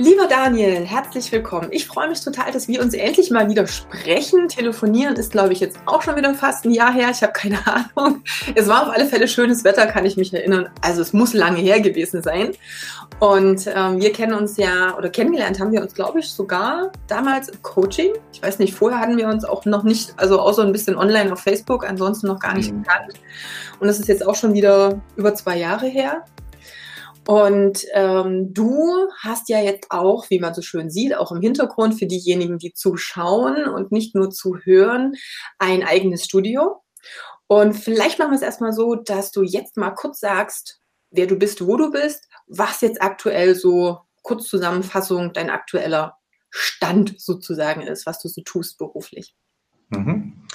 Lieber Daniel, herzlich willkommen. Ich freue mich total, dass wir uns endlich mal wieder sprechen. Telefonieren ist, glaube ich, jetzt auch schon wieder fast ein Jahr her. Ich habe keine Ahnung. Es war auf alle Fälle schönes Wetter, kann ich mich erinnern. Also es muss lange her gewesen sein. Und ähm, wir kennen uns ja, oder kennengelernt haben wir uns, glaube ich, sogar damals im Coaching. Ich weiß nicht, vorher hatten wir uns auch noch nicht, also außer ein bisschen online auf Facebook, ansonsten noch gar nicht mhm. gekannt. Und das ist jetzt auch schon wieder über zwei Jahre her. Und ähm, du hast ja jetzt auch, wie man so schön sieht, auch im Hintergrund für diejenigen, die zuschauen und nicht nur zuhören, ein eigenes Studio. Und vielleicht machen wir es erstmal so, dass du jetzt mal kurz sagst, wer du bist, wo du bist, was jetzt aktuell so, kurz Zusammenfassung, dein aktueller Stand sozusagen ist, was du so tust beruflich. Mhm.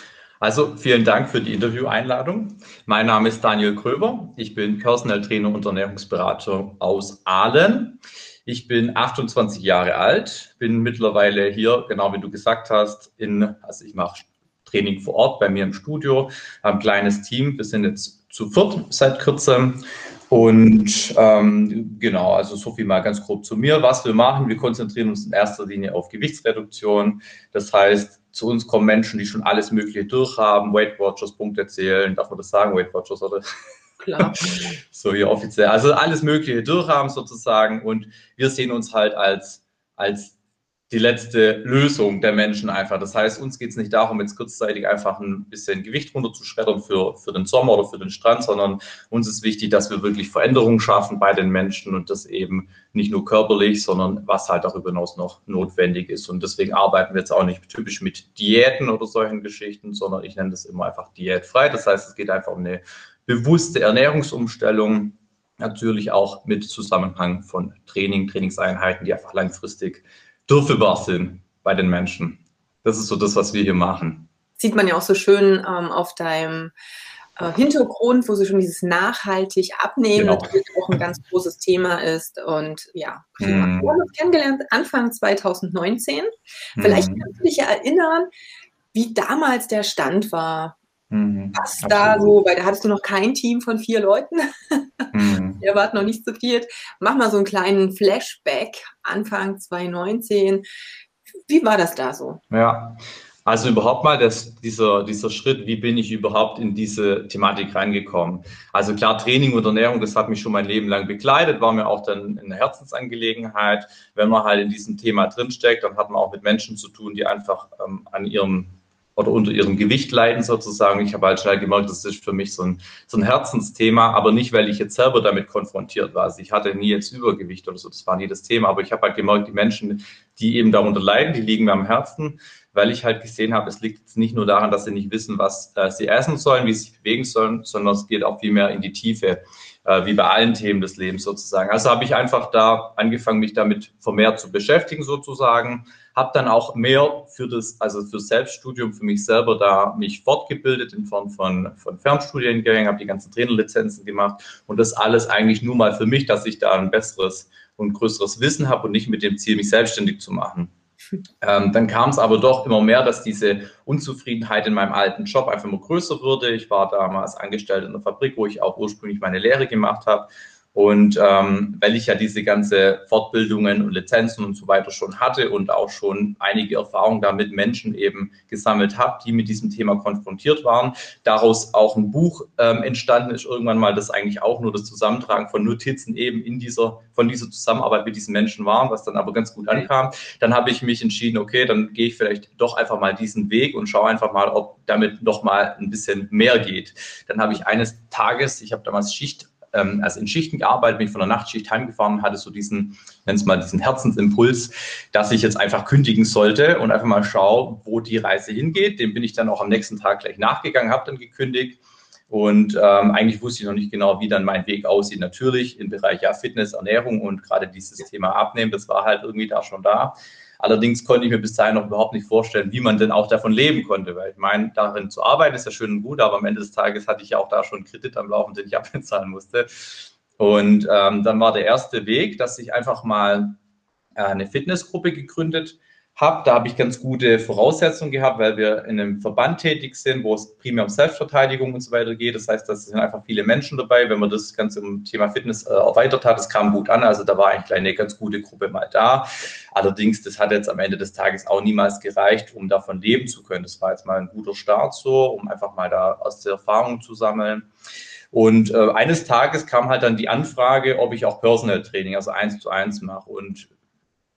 Also vielen Dank für die Intervieweinladung. Mein Name ist Daniel Kröber. Ich bin Personal Trainer und Ernährungsberater aus Aalen. Ich bin 28 Jahre alt, bin mittlerweile hier, genau wie du gesagt hast, in, also ich mache Training vor Ort bei mir im Studio, ein kleines Team. Wir sind jetzt zu viert seit kurzem. Und ähm, genau, also so viel mal ganz grob zu mir. Was wir machen, wir konzentrieren uns in erster Linie auf Gewichtsreduktion. Das heißt, zu uns kommen Menschen, die schon alles Mögliche durchhaben, Weight Watchers, Punkte zählen, darf man das sagen, Weight Watchers, oder? Klar. so hier offiziell. Also alles Mögliche durchhaben sozusagen und wir sehen uns halt als, als die letzte Lösung der Menschen einfach. Das heißt, uns geht es nicht darum, jetzt kurzzeitig einfach ein bisschen Gewicht runterzuschreddern für, für den Sommer oder für den Strand, sondern uns ist wichtig, dass wir wirklich Veränderungen schaffen bei den Menschen und das eben nicht nur körperlich, sondern was halt darüber hinaus noch notwendig ist. Und deswegen arbeiten wir jetzt auch nicht typisch mit Diäten oder solchen Geschichten, sondern ich nenne das immer einfach diätfrei. Das heißt, es geht einfach um eine bewusste Ernährungsumstellung, natürlich auch mit Zusammenhang von Training, Trainingseinheiten, die einfach langfristig durchführbar sind bei den Menschen. Das ist so das, was wir hier machen. Sieht man ja auch so schön ähm, auf deinem äh, Hintergrund, wo sie schon dieses nachhaltig abnehmen genau. natürlich auch ein ganz großes Thema ist. Und ja, mm. wir haben uns kennengelernt Anfang 2019. Vielleicht mm. kannst du dich ja erinnern, wie damals der Stand war. Mhm, Was da so, weil da hattest du noch kein Team von vier Leuten. Ihr wart noch nicht so viel. Mach mal so einen kleinen Flashback Anfang 2019. Wie war das da so? Ja, also überhaupt mal das, dieser, dieser Schritt, wie bin ich überhaupt in diese Thematik reingekommen? Also klar, Training und Ernährung, das hat mich schon mein Leben lang begleitet, war mir auch dann eine Herzensangelegenheit. Wenn man halt in diesem Thema drinsteckt, dann hat man auch mit Menschen zu tun, die einfach ähm, an ihrem oder unter ihrem Gewicht leiden sozusagen. Ich habe halt schnell gemerkt, das ist für mich so ein, so ein Herzensthema, aber nicht, weil ich jetzt selber damit konfrontiert war. Also ich hatte nie jetzt Übergewicht oder so, das war nie das Thema, aber ich habe halt gemerkt, die Menschen, die eben darunter leiden, die liegen mir am Herzen, weil ich halt gesehen habe, es liegt jetzt nicht nur daran, dass sie nicht wissen, was äh, sie essen sollen, wie sie sich bewegen sollen, sondern es geht auch viel mehr in die Tiefe, äh, wie bei allen Themen des Lebens sozusagen. Also habe ich einfach da angefangen, mich damit vermehrt zu beschäftigen sozusagen, habe dann auch mehr für das, also für Selbststudium für mich selber da mich fortgebildet in Form von, von Fernstudiengängen, habe die ganzen Trainerlizenzen gemacht und das alles eigentlich nur mal für mich, dass ich da ein besseres und größeres Wissen habe und nicht mit dem Ziel, mich selbstständig zu machen. Ähm, dann kam es aber doch immer mehr, dass diese Unzufriedenheit in meinem alten Job einfach immer größer wurde. Ich war damals angestellt in der Fabrik, wo ich auch ursprünglich meine Lehre gemacht habe und ähm, weil ich ja diese ganze Fortbildungen und Lizenzen und so weiter schon hatte und auch schon einige Erfahrungen da mit Menschen eben gesammelt habe, die mit diesem Thema konfrontiert waren, daraus auch ein Buch ähm, entstanden ist, irgendwann mal, das eigentlich auch nur das Zusammentragen von Notizen eben in dieser, von dieser Zusammenarbeit mit diesen Menschen waren, was dann aber ganz gut ankam. Dann habe ich mich entschieden, okay, dann gehe ich vielleicht doch einfach mal diesen Weg und schaue einfach mal, ob damit noch mal ein bisschen mehr geht. Dann habe ich eines Tages, ich habe damals Schicht ähm, also in Schichten gearbeitet, bin ich von der Nachtschicht heimgefahren hatte so diesen, nenn es mal, diesen Herzensimpuls, dass ich jetzt einfach kündigen sollte und einfach mal schaue, wo die Reise hingeht. Dem bin ich dann auch am nächsten Tag gleich nachgegangen, habe dann gekündigt. Und ähm, eigentlich wusste ich noch nicht genau, wie dann mein Weg aussieht. Natürlich im Bereich ja, Fitness, Ernährung und gerade dieses Thema Abnehmen, das war halt irgendwie da schon da. Allerdings konnte ich mir bis dahin noch überhaupt nicht vorstellen, wie man denn auch davon leben konnte, weil ich meine, darin zu arbeiten ist ja schön und gut, aber am Ende des Tages hatte ich ja auch da schon Kredit am Laufen, den ich abbezahlen musste. Und ähm, dann war der erste Weg, dass ich einfach mal äh, eine Fitnessgruppe gegründet habe. Da habe ich ganz gute Voraussetzungen gehabt, weil wir in einem Verband tätig sind, wo es primär um Selbstverteidigung und so weiter geht. Das heißt, da sind einfach viele Menschen dabei. Wenn man das Ganze im Thema Fitness äh, erweitert hat, das kam gut an. Also da war eigentlich eine ganz gute Gruppe mal da. Allerdings, das hat jetzt am Ende des Tages auch niemals gereicht, um davon leben zu können. Das war jetzt mal ein guter Start so, um einfach mal da aus der Erfahrung zu sammeln. Und äh, eines Tages kam halt dann die Anfrage, ob ich auch Personal Training, also eins zu eins mache. Und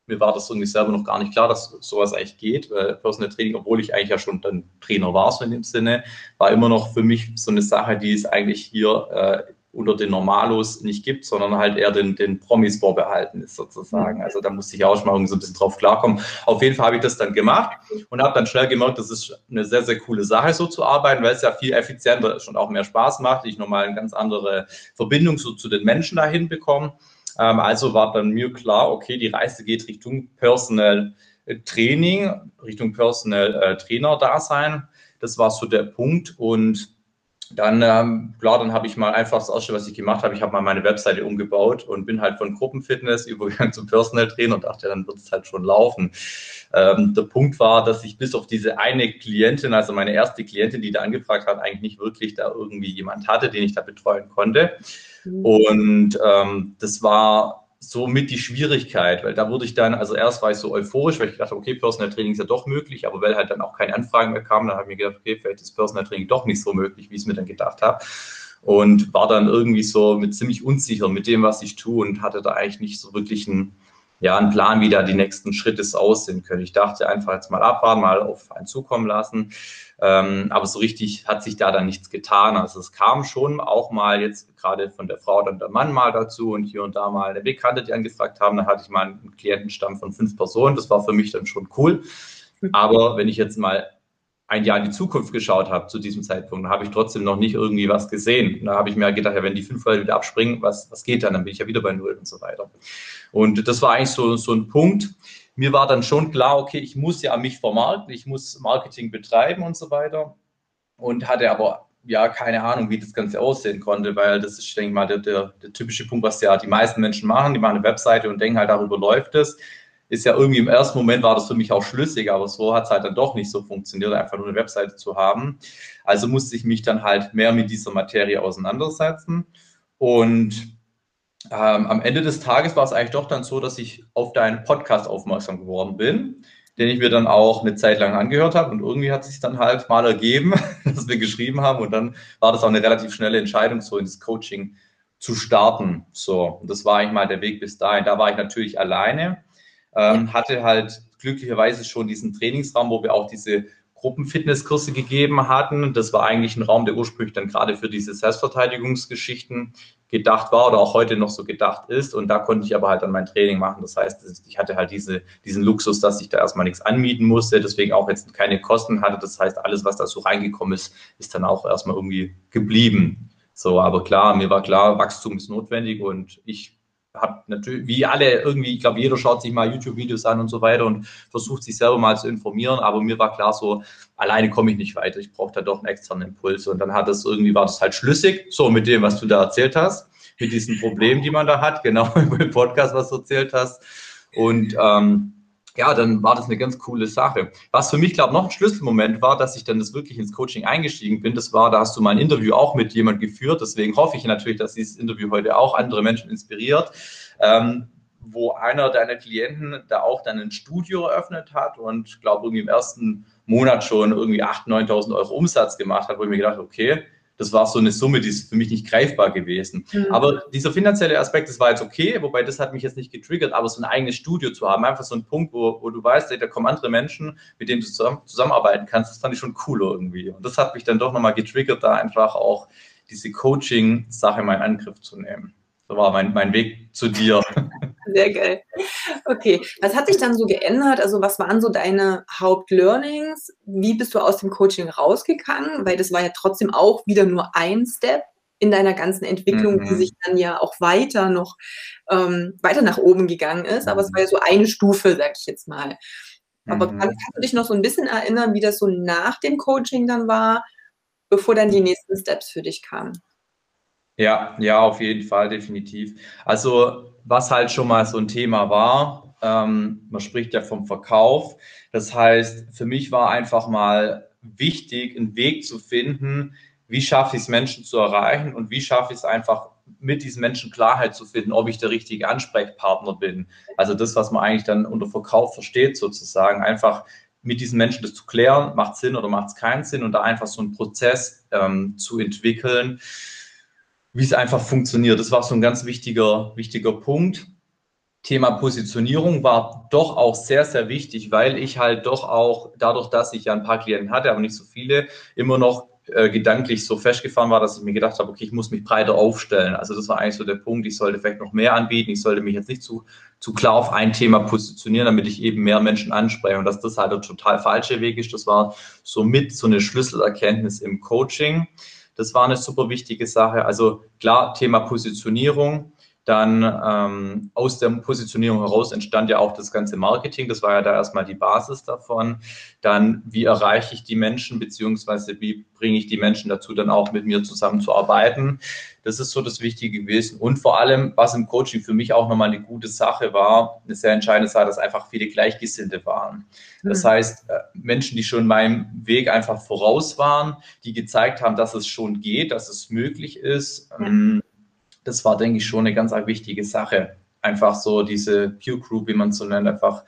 mir war das irgendwie selber noch gar nicht klar, dass sowas eigentlich geht. Weil Personal Training, obwohl ich eigentlich ja schon dann Trainer war, so in dem Sinne, war immer noch für mich so eine Sache, die es eigentlich hier äh, unter den Normalos nicht gibt, sondern halt eher den, den Promis vorbehalten ist sozusagen. Also da musste ich auch schon mal so ein bisschen drauf klarkommen. Auf jeden Fall habe ich das dann gemacht und habe dann schnell gemerkt, das ist eine sehr, sehr coole Sache, so zu arbeiten, weil es ja viel effizienter ist und auch mehr Spaß macht. Ich nochmal eine ganz andere Verbindung so zu den Menschen dahin bekomme. Ähm, also war dann mir klar, okay, die Reise geht Richtung Personal äh, Training, Richtung Personal äh, Trainer Dasein. Das war so der Punkt und dann, ähm, klar, dann habe ich mal einfach das Erste, was ich gemacht habe, ich habe mal meine Webseite umgebaut und bin halt von Gruppenfitness übergegangen zum Personal Trainer und dachte, dann wird es halt schon laufen. Ähm, der Punkt war, dass ich bis auf diese eine Klientin, also meine erste Klientin, die da angefragt hat, eigentlich nicht wirklich da irgendwie jemand hatte, den ich da betreuen konnte. Mhm. Und ähm, das war somit die Schwierigkeit, weil da wurde ich dann, also erst war ich so euphorisch, weil ich dachte, okay, Personal Training ist ja doch möglich, aber weil halt dann auch keine Anfragen mehr kamen, dann habe ich mir gedacht, okay, vielleicht ist Personal Training doch nicht so möglich, wie ich es mir dann gedacht habe. Und war dann irgendwie so mit ziemlich unsicher mit dem, was ich tue und hatte da eigentlich nicht so wirklich einen, ja, einen Plan, wie da die nächsten Schritte aussehen können. Ich dachte einfach jetzt mal abwarten, mal auf einen zukommen lassen. Ähm, aber so richtig hat sich da dann nichts getan. Also es kam schon auch mal jetzt gerade von der Frau dann der Mann mal dazu und hier und da mal eine Bekannte, die angefragt haben. Da hatte ich mal einen Klientenstamm von fünf Personen. Das war für mich dann schon cool. Mhm. Aber wenn ich jetzt mal ein Jahr in die Zukunft geschaut habe zu diesem Zeitpunkt, habe ich trotzdem noch nicht irgendwie was gesehen. da habe ich mir gedacht, ja, wenn die fünf Leute wieder abspringen, was, was geht dann? Dann bin ich ja wieder bei Null und so weiter. Und das war eigentlich so, so ein Punkt. Mir war dann schon klar, okay, ich muss ja mich vermarkten, ich muss Marketing betreiben und so weiter. Und hatte aber ja keine Ahnung, wie das Ganze aussehen konnte, weil das ist, denke ich mal, der, der, der typische Punkt, was ja die meisten Menschen machen. Die machen eine Webseite und denken halt, darüber läuft es ist ja irgendwie im ersten Moment war das für mich auch schlüssig, aber so hat es halt dann doch nicht so funktioniert, einfach nur eine Webseite zu haben. Also musste ich mich dann halt mehr mit dieser Materie auseinandersetzen. Und ähm, am Ende des Tages war es eigentlich doch dann so, dass ich auf deinen Podcast aufmerksam geworden bin, den ich mir dann auch eine Zeit lang angehört habe. Und irgendwie hat es sich dann halt mal ergeben, dass wir geschrieben haben. Und dann war das auch eine relativ schnelle Entscheidung, so ins Coaching zu starten. So, und das war eigentlich mal der Weg bis dahin. Da war ich natürlich alleine ähm, hatte halt glücklicherweise schon diesen Trainingsraum, wo wir auch diese Gruppenfitnesskurse gegeben hatten. Das war eigentlich ein Raum, der ursprünglich dann gerade für diese Selbstverteidigungsgeschichten gedacht war oder auch heute noch so gedacht ist. Und da konnte ich aber halt dann mein Training machen. Das heißt, ich hatte halt diese, diesen Luxus, dass ich da erstmal nichts anmieten musste, deswegen auch jetzt keine Kosten hatte. Das heißt, alles, was da so reingekommen ist, ist dann auch erstmal irgendwie geblieben. So, aber klar, mir war klar, Wachstum ist notwendig und ich habe natürlich, wie alle irgendwie, ich glaube, jeder schaut sich mal YouTube-Videos an und so weiter und versucht sich selber mal zu informieren, aber mir war klar so, alleine komme ich nicht weiter, ich brauche da doch einen externen Impuls und dann hat das irgendwie, war das halt schlüssig, so mit dem, was du da erzählt hast, mit diesen Problemen, die man da hat, genau im Podcast, was du erzählt hast und ähm, ja, dann war das eine ganz coole Sache. Was für mich, glaube ich, noch ein Schlüsselmoment war, dass ich dann das wirklich ins Coaching eingestiegen bin, das war, da hast du mal ein Interview auch mit jemand geführt. Deswegen hoffe ich natürlich, dass dieses Interview heute auch andere Menschen inspiriert. Ähm, wo einer deiner Klienten da auch dann ein Studio eröffnet hat und glaube irgendwie im ersten Monat schon irgendwie 8.000, 9.000 Euro Umsatz gemacht hat, wo ich mir gedacht okay, das war so eine Summe, die ist für mich nicht greifbar gewesen. Mhm. Aber dieser finanzielle Aspekt, das war jetzt okay, wobei das hat mich jetzt nicht getriggert, aber so ein eigenes Studio zu haben, einfach so ein Punkt, wo, wo du weißt, ey, da kommen andere Menschen, mit denen du zusammen, zusammenarbeiten kannst, das fand ich schon cool irgendwie. Und das hat mich dann doch nochmal getriggert, da einfach auch diese Coaching-Sache mal in Angriff zu nehmen. So war mein, mein Weg zu dir. Sehr geil. Okay, was hat sich dann so geändert? Also was waren so deine Hauptlearnings? Wie bist du aus dem Coaching rausgegangen? Weil das war ja trotzdem auch wieder nur ein Step in deiner ganzen Entwicklung, mhm. die sich dann ja auch weiter noch ähm, weiter nach oben gegangen ist. Aber es war ja so eine Stufe, sag ich jetzt mal. Aber mhm. kannst du dich noch so ein bisschen erinnern, wie das so nach dem Coaching dann war, bevor dann die nächsten Steps für dich kamen? Ja, ja, auf jeden Fall, definitiv. Also, was halt schon mal so ein Thema war, ähm, man spricht ja vom Verkauf. Das heißt, für mich war einfach mal wichtig, einen Weg zu finden, wie schaffe ich es, Menschen zu erreichen und wie schaffe ich es einfach, mit diesen Menschen Klarheit zu finden, ob ich der richtige Ansprechpartner bin. Also das, was man eigentlich dann unter Verkauf versteht, sozusagen, einfach mit diesen Menschen das zu klären, macht Sinn oder macht es keinen Sinn und da einfach so einen Prozess ähm, zu entwickeln, wie es einfach funktioniert. Das war so ein ganz wichtiger, wichtiger Punkt. Thema Positionierung war doch auch sehr, sehr wichtig, weil ich halt doch auch dadurch, dass ich ja ein paar Klienten hatte, aber nicht so viele, immer noch äh, gedanklich so festgefahren war, dass ich mir gedacht habe, okay, ich muss mich breiter aufstellen. Also das war eigentlich so der Punkt, ich sollte vielleicht noch mehr anbieten, ich sollte mich jetzt nicht zu, zu klar auf ein Thema positionieren, damit ich eben mehr Menschen anspreche und dass das halt der total falsche Weg ist. Das war somit so eine Schlüsselerkenntnis im Coaching. Das war eine super wichtige Sache. Also klar, Thema Positionierung dann ähm, aus der Positionierung heraus entstand ja auch das ganze Marketing. Das war ja da erstmal die Basis davon. Dann, wie erreiche ich die Menschen, beziehungsweise wie bringe ich die Menschen dazu, dann auch mit mir zusammenzuarbeiten. Das ist so das Wichtige gewesen. Und vor allem, was im Coaching für mich auch nochmal eine gute Sache war, eine sehr entscheidende Sache, dass einfach viele Gleichgesinnte waren. Das mhm. heißt, äh, Menschen, die schon meinem Weg einfach voraus waren, die gezeigt haben, dass es schon geht, dass es möglich ist. Mhm das war, denke ich, schon eine ganz wichtige Sache. Einfach so diese Peer Group, wie man es so nennt, einfach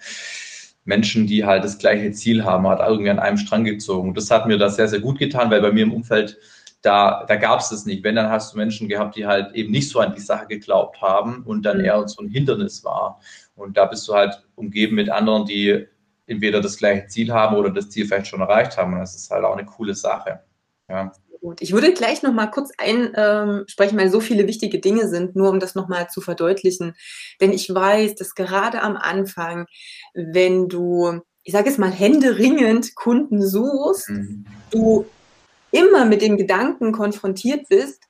Menschen, die halt das gleiche Ziel haben, hat irgendwie an einem Strang gezogen. Das hat mir da sehr, sehr gut getan, weil bei mir im Umfeld, da, da gab es das nicht. Wenn, dann hast du Menschen gehabt, die halt eben nicht so an die Sache geglaubt haben und dann mhm. eher so ein Hindernis war. Und da bist du halt umgeben mit anderen, die entweder das gleiche Ziel haben oder das Ziel vielleicht schon erreicht haben. Und das ist halt auch eine coole Sache. Ja gut. Ich würde gleich noch mal kurz einsprechen, ähm, weil so viele wichtige Dinge sind, nur um das noch mal zu verdeutlichen. Denn ich weiß, dass gerade am Anfang, wenn du, ich sage es mal, händeringend Kunden suchst, mhm. du immer mit dem Gedanken konfrontiert bist,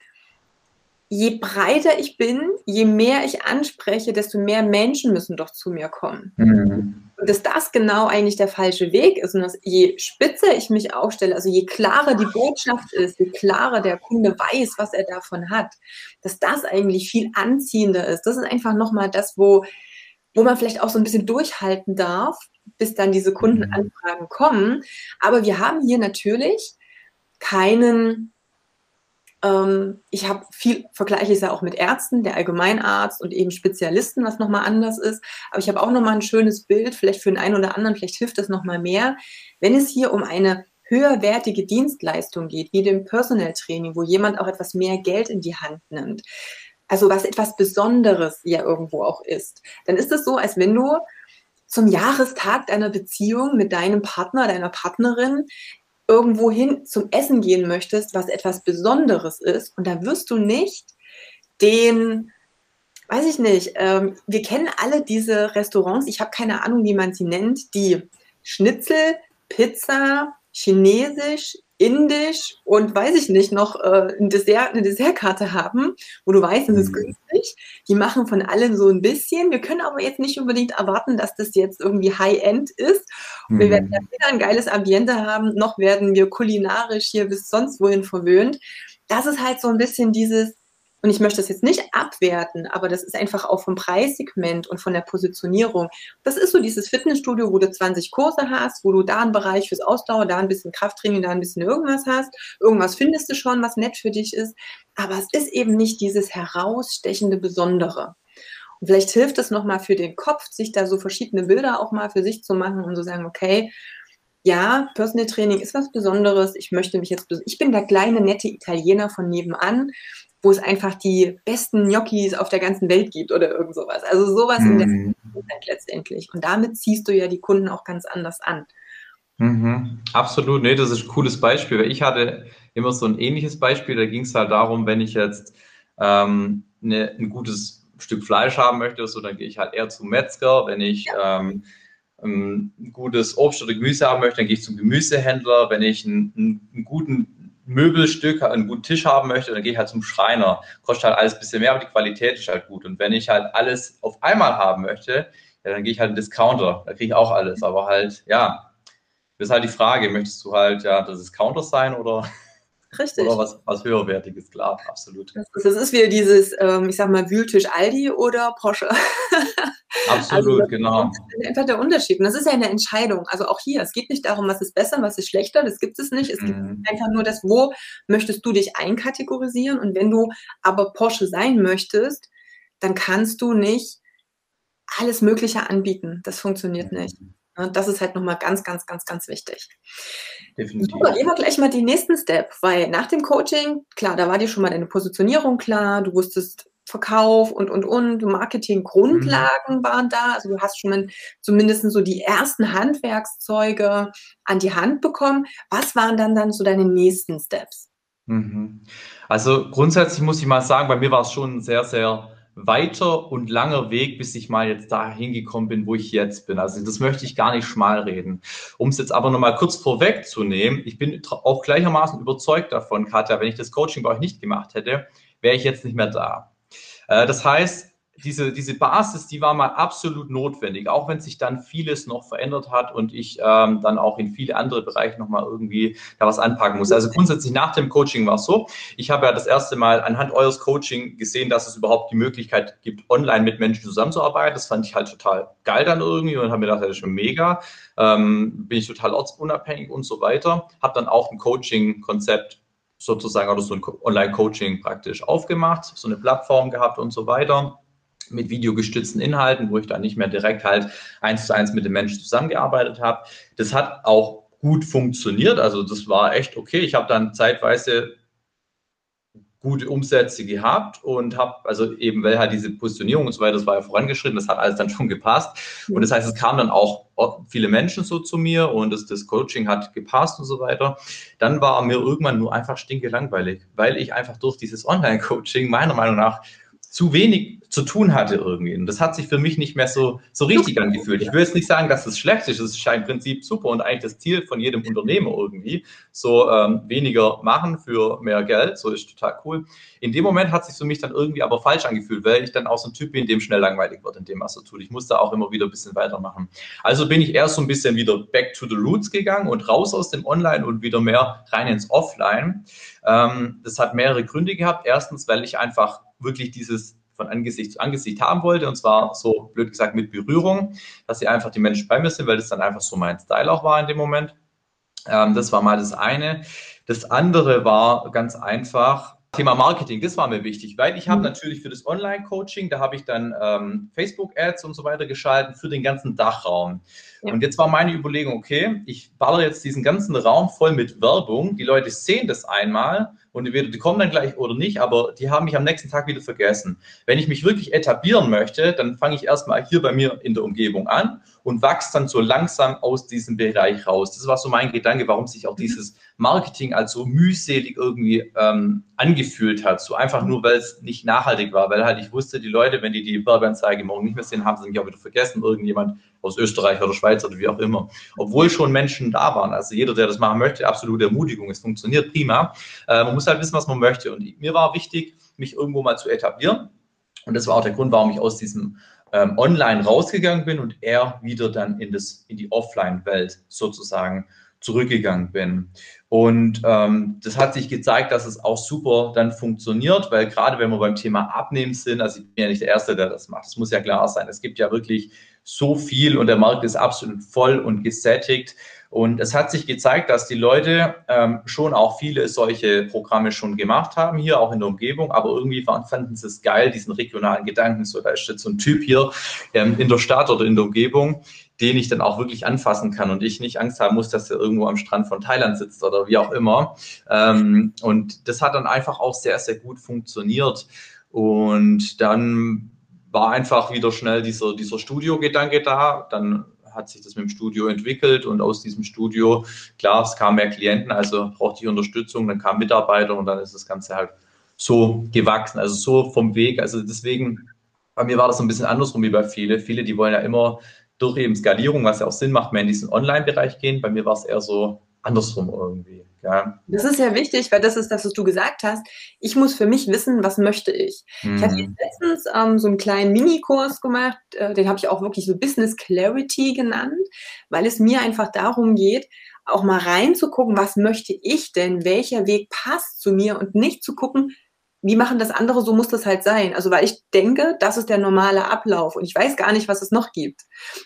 je breiter ich bin, je mehr ich anspreche, desto mehr Menschen müssen doch zu mir kommen. Mhm. Und dass das genau eigentlich der falsche Weg ist und dass je spitzer ich mich aufstelle, also je klarer die Botschaft ist, je klarer der Kunde weiß, was er davon hat, dass das eigentlich viel anziehender ist. Das ist einfach nochmal das, wo, wo man vielleicht auch so ein bisschen durchhalten darf, bis dann diese Kundenanfragen kommen. Aber wir haben hier natürlich keinen ähm, ich habe viel, vergleiche es ja auch mit Ärzten, der Allgemeinarzt und eben Spezialisten, was nochmal anders ist. Aber ich habe auch nochmal ein schönes Bild, vielleicht für den einen oder anderen, vielleicht hilft das nochmal mehr. Wenn es hier um eine höherwertige Dienstleistung geht, wie dem Personal Training, wo jemand auch etwas mehr Geld in die Hand nimmt, also was etwas Besonderes ja irgendwo auch ist, dann ist es so, als wenn du zum Jahrestag deiner Beziehung mit deinem Partner, deiner Partnerin irgendwo hin zum Essen gehen möchtest, was etwas Besonderes ist, und da wirst du nicht den, weiß ich nicht, ähm, wir kennen alle diese Restaurants, ich habe keine Ahnung, wie man sie nennt, die Schnitzel, Pizza, Chinesisch, indisch und weiß ich nicht, noch äh, ein Dessert, eine Dessertkarte haben, wo du weißt, es ist mhm. günstig. Die machen von allem so ein bisschen. Wir können aber jetzt nicht unbedingt erwarten, dass das jetzt irgendwie High-End ist. Mhm. Wir werden ja weder ein geiles Ambiente haben, noch werden wir kulinarisch hier bis sonst wohin verwöhnt. Das ist halt so ein bisschen dieses, und ich möchte das jetzt nicht abwerten, aber das ist einfach auch vom Preissegment und von der Positionierung. Das ist so dieses Fitnessstudio, wo du 20 Kurse hast, wo du da einen Bereich fürs Ausdauer, da ein bisschen Krafttraining, da ein bisschen irgendwas hast. Irgendwas findest du schon, was nett für dich ist. Aber es ist eben nicht dieses herausstechende Besondere. Und vielleicht hilft es nochmal für den Kopf, sich da so verschiedene Bilder auch mal für sich zu machen und zu sagen, okay, ja, Personal Training ist was Besonderes. Ich möchte mich jetzt, ich bin der kleine, nette Italiener von nebenan wo es einfach die besten Gnocchis auf der ganzen Welt gibt oder irgend sowas. Also sowas mhm. in der mhm. Zeit letztendlich. Und damit ziehst du ja die Kunden auch ganz anders an. Mhm. Absolut, nee, das ist ein cooles Beispiel. Ich hatte immer so ein ähnliches Beispiel, da ging es halt darum, wenn ich jetzt ähm, ne, ein gutes Stück Fleisch haben möchte, so, dann gehe ich halt eher zum Metzger. Wenn ich ja. ähm, ein gutes Obst oder Gemüse haben möchte, dann gehe ich zum Gemüsehändler. Wenn ich einen, einen, guten Möbelstück, einen guten Tisch haben möchte, dann gehe ich halt zum Schreiner. Kostet halt alles ein bisschen mehr, aber die Qualität ist halt gut. Und wenn ich halt alles auf einmal haben möchte, ja, dann gehe ich halt in Discounter. Da kriege ich auch alles. Aber halt, ja, das ist halt die Frage, möchtest du halt ja das Discounter sein oder Richtig. Oder was, was höherwertiges, klar, absolut. Das ist, das ist wieder dieses, ähm, ich sag mal, Wühltisch Aldi oder Porsche. Absolut, also, genau. Das ist einfach der Unterschied. Und das ist ja eine Entscheidung. Also auch hier, es geht nicht darum, was ist besser, was ist schlechter, das gibt es nicht. Es gibt mhm. einfach nur das, wo möchtest du dich einkategorisieren. Und wenn du aber Porsche sein möchtest, dann kannst du nicht alles Mögliche anbieten. Das funktioniert mhm. nicht. Und das ist halt nochmal ganz, ganz, ganz, ganz wichtig. Definitiv. Super, gehen wir gleich mal die nächsten Step, weil nach dem Coaching, klar, da war dir schon mal deine Positionierung klar, du wusstest Verkauf und, und, und, Marketing-Grundlagen mhm. waren da. Also du hast schon mal zumindest so die ersten Handwerkszeuge an die Hand bekommen. Was waren dann dann so deine nächsten Steps? Mhm. Also grundsätzlich muss ich mal sagen, bei mir war es schon sehr, sehr weiter und langer Weg, bis ich mal jetzt da hingekommen bin, wo ich jetzt bin. Also das möchte ich gar nicht schmal reden. Um es jetzt aber nochmal kurz vorwegzunehmen, ich bin auch gleichermaßen überzeugt davon, Katja, wenn ich das Coaching bei euch nicht gemacht hätte, wäre ich jetzt nicht mehr da. Äh, das heißt, diese, diese Basis, die war mal absolut notwendig, auch wenn sich dann vieles noch verändert hat und ich ähm, dann auch in viele andere Bereiche nochmal irgendwie da was anpacken muss. Also grundsätzlich nach dem Coaching war es so, ich habe ja das erste Mal anhand eures Coaching gesehen, dass es überhaupt die Möglichkeit gibt, online mit Menschen zusammenzuarbeiten. Das fand ich halt total geil dann irgendwie und habe mir gedacht, das ist schon mega. Ähm, bin ich total ortsunabhängig und so weiter. Habe dann auch ein Coaching-Konzept sozusagen oder so ein Online-Coaching praktisch aufgemacht, so eine Plattform gehabt und so weiter mit videogestützten Inhalten, wo ich dann nicht mehr direkt halt eins zu eins mit dem Menschen zusammengearbeitet habe. Das hat auch gut funktioniert, also das war echt okay. Ich habe dann zeitweise gute Umsätze gehabt und habe, also eben, weil halt diese Positionierung und so weiter, das war ja vorangeschritten, das hat alles dann schon gepasst. Und das heißt, es kamen dann auch viele Menschen so zu mir und das, das Coaching hat gepasst und so weiter. Dann war mir irgendwann nur einfach stinkelangweilig, weil ich einfach durch dieses Online-Coaching meiner Meinung nach zu wenig zu tun hatte irgendwie. Und das hat sich für mich nicht mehr so, so richtig angefühlt. Ich will jetzt nicht sagen, dass es schlecht ist. Es ist im Prinzip super und eigentlich das Ziel von jedem Unternehmer irgendwie. So ähm, weniger machen für mehr Geld. So ist total cool. In dem Moment hat sich für mich dann irgendwie aber falsch angefühlt, weil ich dann auch so ein Typ bin, dem schnell langweilig wird in dem, was er tut. Ich musste auch immer wieder ein bisschen weitermachen. Also bin ich erst so ein bisschen wieder back to the roots gegangen und raus aus dem Online und wieder mehr rein ins Offline. Ähm, das hat mehrere Gründe gehabt. Erstens, weil ich einfach wirklich dieses von Angesicht zu Angesicht haben wollte. Und zwar so blöd gesagt mit Berührung, dass sie einfach die Menschen bei mir sind, weil das dann einfach so mein Style auch war in dem Moment. Ähm, das war mal das eine. Das andere war ganz einfach, Thema Marketing, das war mir wichtig, weil ich habe mhm. natürlich für das Online-Coaching, da habe ich dann ähm, Facebook-Ads und so weiter geschalten für den ganzen Dachraum. Ja. Und jetzt war meine Überlegung, okay, ich baller jetzt diesen ganzen Raum voll mit Werbung. Die Leute sehen das einmal und entweder die kommen dann gleich oder nicht, aber die haben mich am nächsten Tag wieder vergessen. Wenn ich mich wirklich etablieren möchte, dann fange ich erstmal hier bei mir in der Umgebung an und wachse dann so langsam aus diesem Bereich raus. Das war so mein Gedanke, warum sich auch mhm. dieses Marketing als so mühselig irgendwie ähm, angefühlt hat. So einfach nur, weil es nicht nachhaltig war, weil halt ich wusste, die Leute, wenn die die Werbeanzeige morgen nicht mehr sehen, haben sie mich auch wieder vergessen. Irgendjemand aus Österreich oder Schweiz oder wie auch immer. Obwohl schon Menschen da waren. Also jeder, der das machen möchte, absolute Ermutigung. Es funktioniert prima. Äh, man muss halt wissen, was man möchte. Und mir war wichtig, mich irgendwo mal zu etablieren. Und das war auch der Grund, warum ich aus diesem ähm, Online rausgegangen bin und er wieder dann in, das, in die Offline-Welt sozusagen zurückgegangen bin. Und ähm, das hat sich gezeigt, dass es auch super dann funktioniert, weil gerade wenn wir beim Thema Abnehmen sind, also ich bin ja nicht der Erste, der das macht, das muss ja klar sein. Es gibt ja wirklich so viel und der Markt ist absolut voll und gesättigt. Und es hat sich gezeigt, dass die Leute ähm, schon auch viele solche Programme schon gemacht haben, hier auch in der Umgebung, aber irgendwie fanden sie es geil, diesen regionalen Gedanken. So, da ist jetzt so ein Typ hier ähm, in der Stadt oder in der Umgebung, den ich dann auch wirklich anfassen kann und ich nicht Angst haben muss, dass er irgendwo am Strand von Thailand sitzt oder wie auch immer. Ähm, und das hat dann einfach auch sehr, sehr gut funktioniert. Und dann war einfach wieder schnell dieser, dieser Studio-Gedanke da. Dann hat sich das mit dem Studio entwickelt und aus diesem Studio, klar, es kamen mehr Klienten, also brauchte ich Unterstützung, dann kamen Mitarbeiter und dann ist das Ganze halt so gewachsen, also so vom Weg. Also deswegen, bei mir war das ein bisschen andersrum wie bei vielen. Viele, die wollen ja immer durch eben Skalierung, was ja auch Sinn macht, mehr in diesen Online-Bereich gehen. Bei mir war es eher so, andersrum irgendwie. Ja. Das ist ja wichtig, weil das ist das, was du gesagt hast. Ich muss für mich wissen, was möchte ich. Mhm. Ich mhm. letztens ähm, so einen kleinen Minikurs gemacht, äh, den habe ich auch wirklich so Business Clarity genannt, weil es mir einfach darum geht, auch mal reinzugucken, was möchte ich denn, welcher Weg passt zu mir und nicht zu gucken, wie machen das andere, so muss das halt sein. Also weil ich denke, das ist der normale Ablauf und ich weiß gar nicht, was es noch gibt.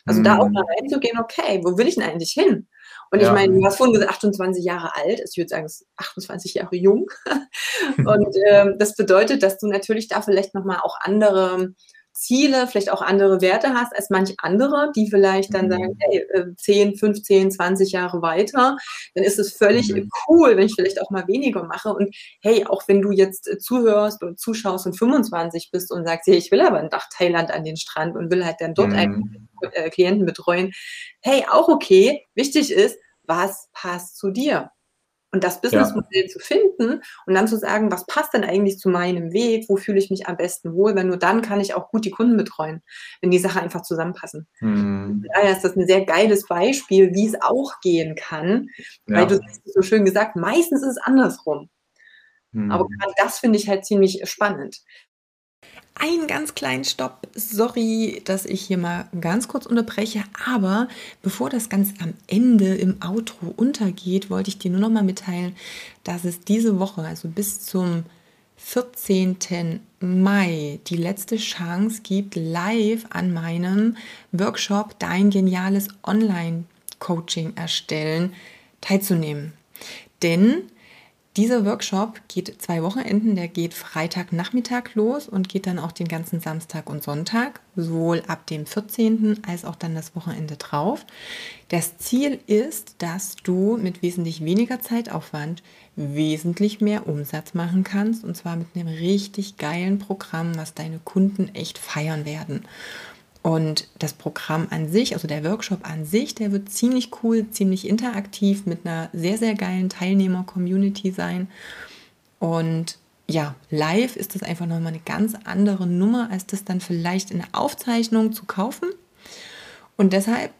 Also mhm. da auch mal reinzugehen, okay, wo will ich denn eigentlich hin? Und ja. ich meine, du hast vorhin gesagt, 28 Jahre alt, ich würde sagen, 28 Jahre jung. und ähm, das bedeutet, dass du natürlich da vielleicht nochmal auch andere Ziele, vielleicht auch andere Werte hast als manche andere, die vielleicht dann mhm. sagen, hey, 10, 15, 20 Jahre weiter, dann ist es völlig mhm. cool, wenn ich vielleicht auch mal weniger mache. Und hey, auch wenn du jetzt äh, zuhörst und zuschaust und 25 bist und sagst, hey, ich will aber nach Thailand an den Strand und will halt dann dort mhm. einen äh, Klienten betreuen, hey, auch okay. Wichtig ist, was passt zu dir? Und das Businessmodell ja. zu finden und dann zu sagen, was passt denn eigentlich zu meinem Weg, wo fühle ich mich am besten wohl, weil nur dann kann ich auch gut die Kunden betreuen, wenn die Sachen einfach zusammenpassen. Mhm. Daher ist das ein sehr geiles Beispiel, wie es auch gehen kann, ja. weil du hast so schön gesagt, meistens ist es andersrum. Mhm. Aber gerade das finde ich halt ziemlich spannend. Einen ganz kleinen Stopp. Sorry, dass ich hier mal ganz kurz unterbreche, aber bevor das ganz am Ende im Outro untergeht, wollte ich dir nur noch mal mitteilen, dass es diese Woche, also bis zum 14. Mai, die letzte Chance gibt, live an meinem Workshop Dein geniales Online-Coaching erstellen teilzunehmen. Denn dieser Workshop geht zwei Wochenenden, der geht Freitagnachmittag los und geht dann auch den ganzen Samstag und Sonntag, sowohl ab dem 14. als auch dann das Wochenende drauf. Das Ziel ist, dass du mit wesentlich weniger Zeitaufwand wesentlich mehr Umsatz machen kannst und zwar mit einem richtig geilen Programm, was deine Kunden echt feiern werden. Und das Programm an sich, also der Workshop an sich, der wird ziemlich cool, ziemlich interaktiv mit einer sehr, sehr geilen Teilnehmer-Community sein. Und ja, live ist das einfach nochmal eine ganz andere Nummer, als das dann vielleicht in der Aufzeichnung zu kaufen. Und deshalb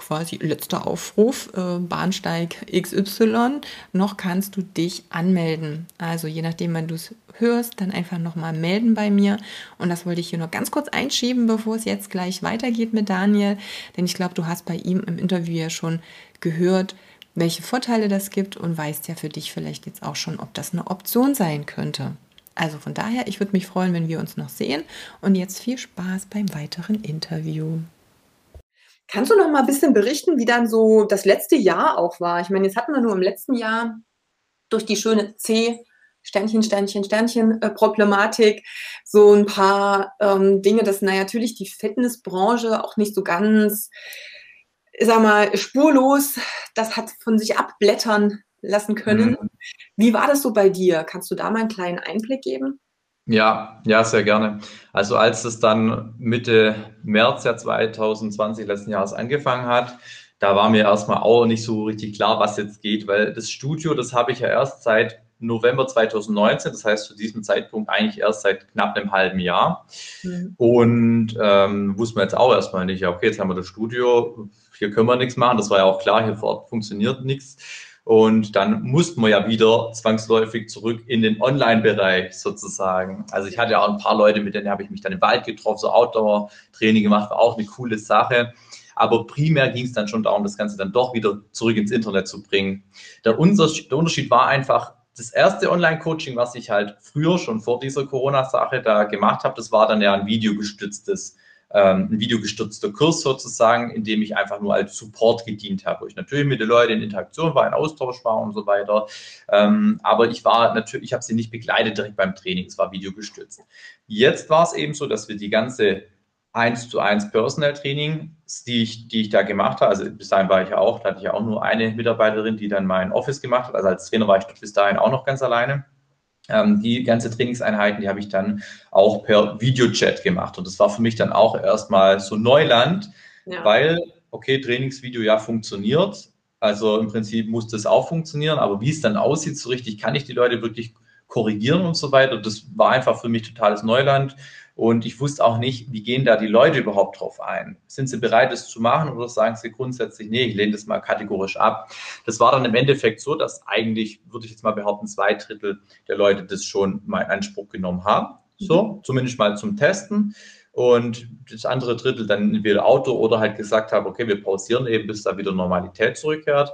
quasi letzter Aufruf, äh, Bahnsteig XY, noch kannst du dich anmelden. Also je nachdem, wann du es hörst, dann einfach nochmal melden bei mir. Und das wollte ich hier noch ganz kurz einschieben, bevor es jetzt gleich weitergeht mit Daniel. Denn ich glaube, du hast bei ihm im Interview ja schon gehört, welche Vorteile das gibt und weißt ja für dich vielleicht jetzt auch schon, ob das eine Option sein könnte. Also von daher, ich würde mich freuen, wenn wir uns noch sehen. Und jetzt viel Spaß beim weiteren Interview. Kannst du noch mal ein bisschen berichten, wie dann so das letzte Jahr auch war? Ich meine, jetzt hatten wir nur im letzten Jahr durch die schöne C Sternchen, Sternchen, Sternchen äh, Problematik so ein paar ähm, Dinge, dass na, natürlich die Fitnessbranche auch nicht so ganz, ich sag mal, spurlos das hat von sich abblättern lassen können. Mhm. Wie war das so bei dir? Kannst du da mal einen kleinen Einblick geben? Ja, ja, sehr gerne. Also als es dann Mitte März ja 2020 letzten Jahres angefangen hat, da war mir erstmal auch nicht so richtig klar, was jetzt geht, weil das Studio, das habe ich ja erst seit November 2019, das heißt zu diesem Zeitpunkt eigentlich erst seit knapp einem halben Jahr. Mhm. Und ähm, wussten wir jetzt auch erstmal nicht, ja, okay, jetzt haben wir das Studio, hier können wir nichts machen, das war ja auch klar, hier vor Ort funktioniert nichts. Und dann mussten wir ja wieder zwangsläufig zurück in den Online-Bereich sozusagen. Also ich hatte ja auch ein paar Leute, mit denen habe ich mich dann im Wald getroffen, so Outdoor-Training gemacht, war auch eine coole Sache. Aber primär ging es dann schon darum, das Ganze dann doch wieder zurück ins Internet zu bringen. Der Unterschied, der Unterschied war einfach, das erste Online-Coaching, was ich halt früher schon vor dieser Corona-Sache da gemacht habe, das war dann ja ein videogestütztes ähm, ein videogestützter Kurs sozusagen, in dem ich einfach nur als Support gedient habe, wo ich natürlich mit den Leuten in Interaktion war, in Austausch war und so weiter. Ähm, aber ich war natürlich, ich habe sie nicht begleitet direkt beim Training, es war videogestützt. Jetzt war es eben so, dass wir die ganze 1 zu 1 Personal Training, die ich, die ich da gemacht habe, also bis dahin war ich ja auch, da hatte ich ja auch nur eine Mitarbeiterin, die dann mein Office gemacht hat, also als Trainer war ich bis dahin auch noch ganz alleine. Ähm, die ganze Trainingseinheiten, die habe ich dann auch per Videochat gemacht. Und das war für mich dann auch erstmal so Neuland, ja. weil, okay, Trainingsvideo ja funktioniert. Also im Prinzip muss das auch funktionieren, aber wie es dann aussieht, so richtig kann ich die Leute wirklich korrigieren und so weiter. Das war einfach für mich totales Neuland. Und ich wusste auch nicht, wie gehen da die Leute überhaupt drauf ein? Sind sie bereit, es zu machen oder sagen sie grundsätzlich, nee, ich lehne das mal kategorisch ab? Das war dann im Endeffekt so, dass eigentlich, würde ich jetzt mal behaupten, zwei Drittel der Leute das schon mal in Anspruch genommen haben. So, mhm. zumindest mal zum Testen. Und das andere Drittel dann entweder Auto oder halt gesagt haben, okay, wir pausieren eben, bis da wieder Normalität zurückkehrt.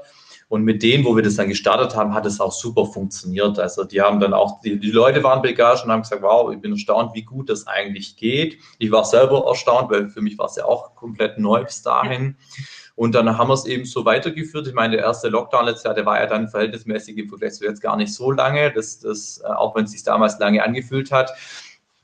Und mit denen, wo wir das dann gestartet haben, hat es auch super funktioniert. Also die haben dann auch, die, die Leute waren begeistert und haben gesagt, wow, ich bin erstaunt, wie gut das eigentlich geht. Ich war selber erstaunt, weil für mich war es ja auch komplett neu bis dahin. Und dann haben wir es eben so weitergeführt. Ich meine, der erste Lockdown letztes Jahr, der war ja dann verhältnismäßig im Vergleich zu jetzt gar nicht so lange, das, das, äh, auch wenn es sich damals lange angefühlt hat.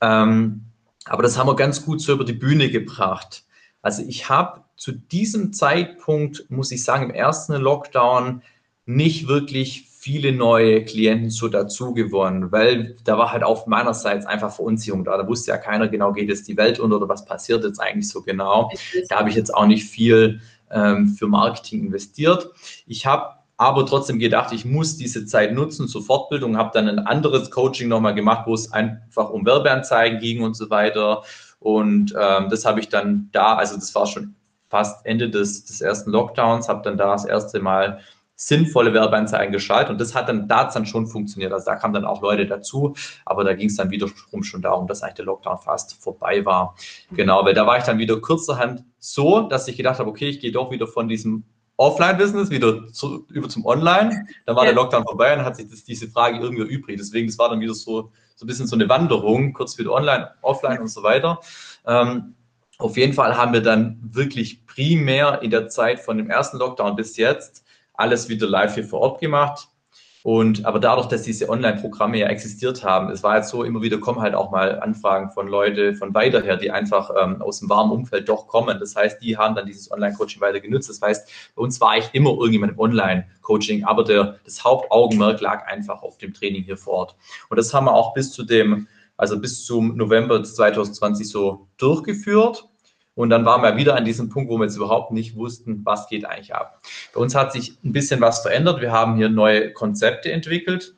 Ähm, aber das haben wir ganz gut so über die Bühne gebracht. Also ich habe zu diesem Zeitpunkt, muss ich sagen, im ersten Lockdown nicht wirklich viele neue Klienten so dazu gewonnen, weil da war halt auf meinerseits einfach Verunsicherung da. Da wusste ja keiner genau, geht jetzt die Welt unter oder was passiert jetzt eigentlich so genau. Da habe ich jetzt auch nicht viel ähm, für Marketing investiert. Ich habe aber trotzdem gedacht, ich muss diese Zeit nutzen zur Fortbildung, habe dann ein anderes Coaching nochmal gemacht, wo es einfach um Werbeanzeigen ging und so weiter. Und ähm, das habe ich dann da, also das war schon fast Ende des, des ersten Lockdowns, habe dann da das erste Mal sinnvolle Werbeanzeigen geschaltet und das hat dann da dann schon funktioniert. Also da kamen dann auch Leute dazu, aber da ging es dann wiederum schon darum, dass eigentlich der Lockdown fast vorbei war. Genau, weil da war ich dann wieder kurzerhand so, dass ich gedacht habe, okay, ich gehe doch wieder von diesem Offline-Business wieder zu, über zum Online. Dann war ja. der Lockdown vorbei und hat sich das, diese Frage irgendwie übrig. Deswegen, das war dann wieder so, so ein bisschen so eine Wanderung, kurz wieder online, offline und so weiter. Ähm, auf jeden Fall haben wir dann wirklich primär in der Zeit von dem ersten Lockdown bis jetzt alles wieder live hier vor Ort gemacht. Und aber dadurch, dass diese Online-Programme ja existiert haben, es war jetzt so, immer wieder kommen halt auch mal Anfragen von Leute von weiter her, die einfach ähm, aus dem warmen Umfeld doch kommen. Das heißt, die haben dann dieses Online-Coaching weiter genutzt. Das heißt, bei uns war eigentlich immer irgendjemand im Online-Coaching, aber der, das Hauptaugenmerk lag einfach auf dem Training hier vor Ort. Und das haben wir auch bis zu dem, also bis zum November 2020 so durchgeführt. Und dann waren wir wieder an diesem Punkt, wo wir jetzt überhaupt nicht wussten, was geht eigentlich ab. Bei uns hat sich ein bisschen was verändert. Wir haben hier neue Konzepte entwickelt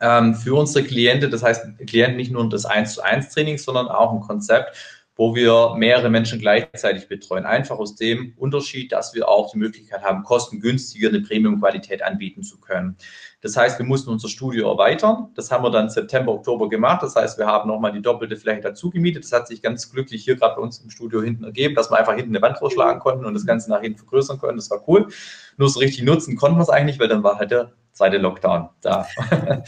ähm, für unsere Klienten. Das heißt, Klienten nicht nur das 1 zu 1 Training, sondern auch ein Konzept, wo wir mehrere Menschen gleichzeitig betreuen. Einfach aus dem Unterschied, dass wir auch die Möglichkeit haben, kostengünstiger eine Premium-Qualität anbieten zu können. Das heißt, wir mussten unser Studio erweitern. Das haben wir dann September, Oktober gemacht. Das heißt, wir haben nochmal die doppelte Fläche dazu gemietet. Das hat sich ganz glücklich hier gerade bei uns im Studio hinten ergeben, dass wir einfach hinten eine Wand vorschlagen konnten und das Ganze nach hinten vergrößern konnten. Das war cool. Nur so richtig nutzen konnten wir es eigentlich, weil dann war halt der zweite Lockdown da.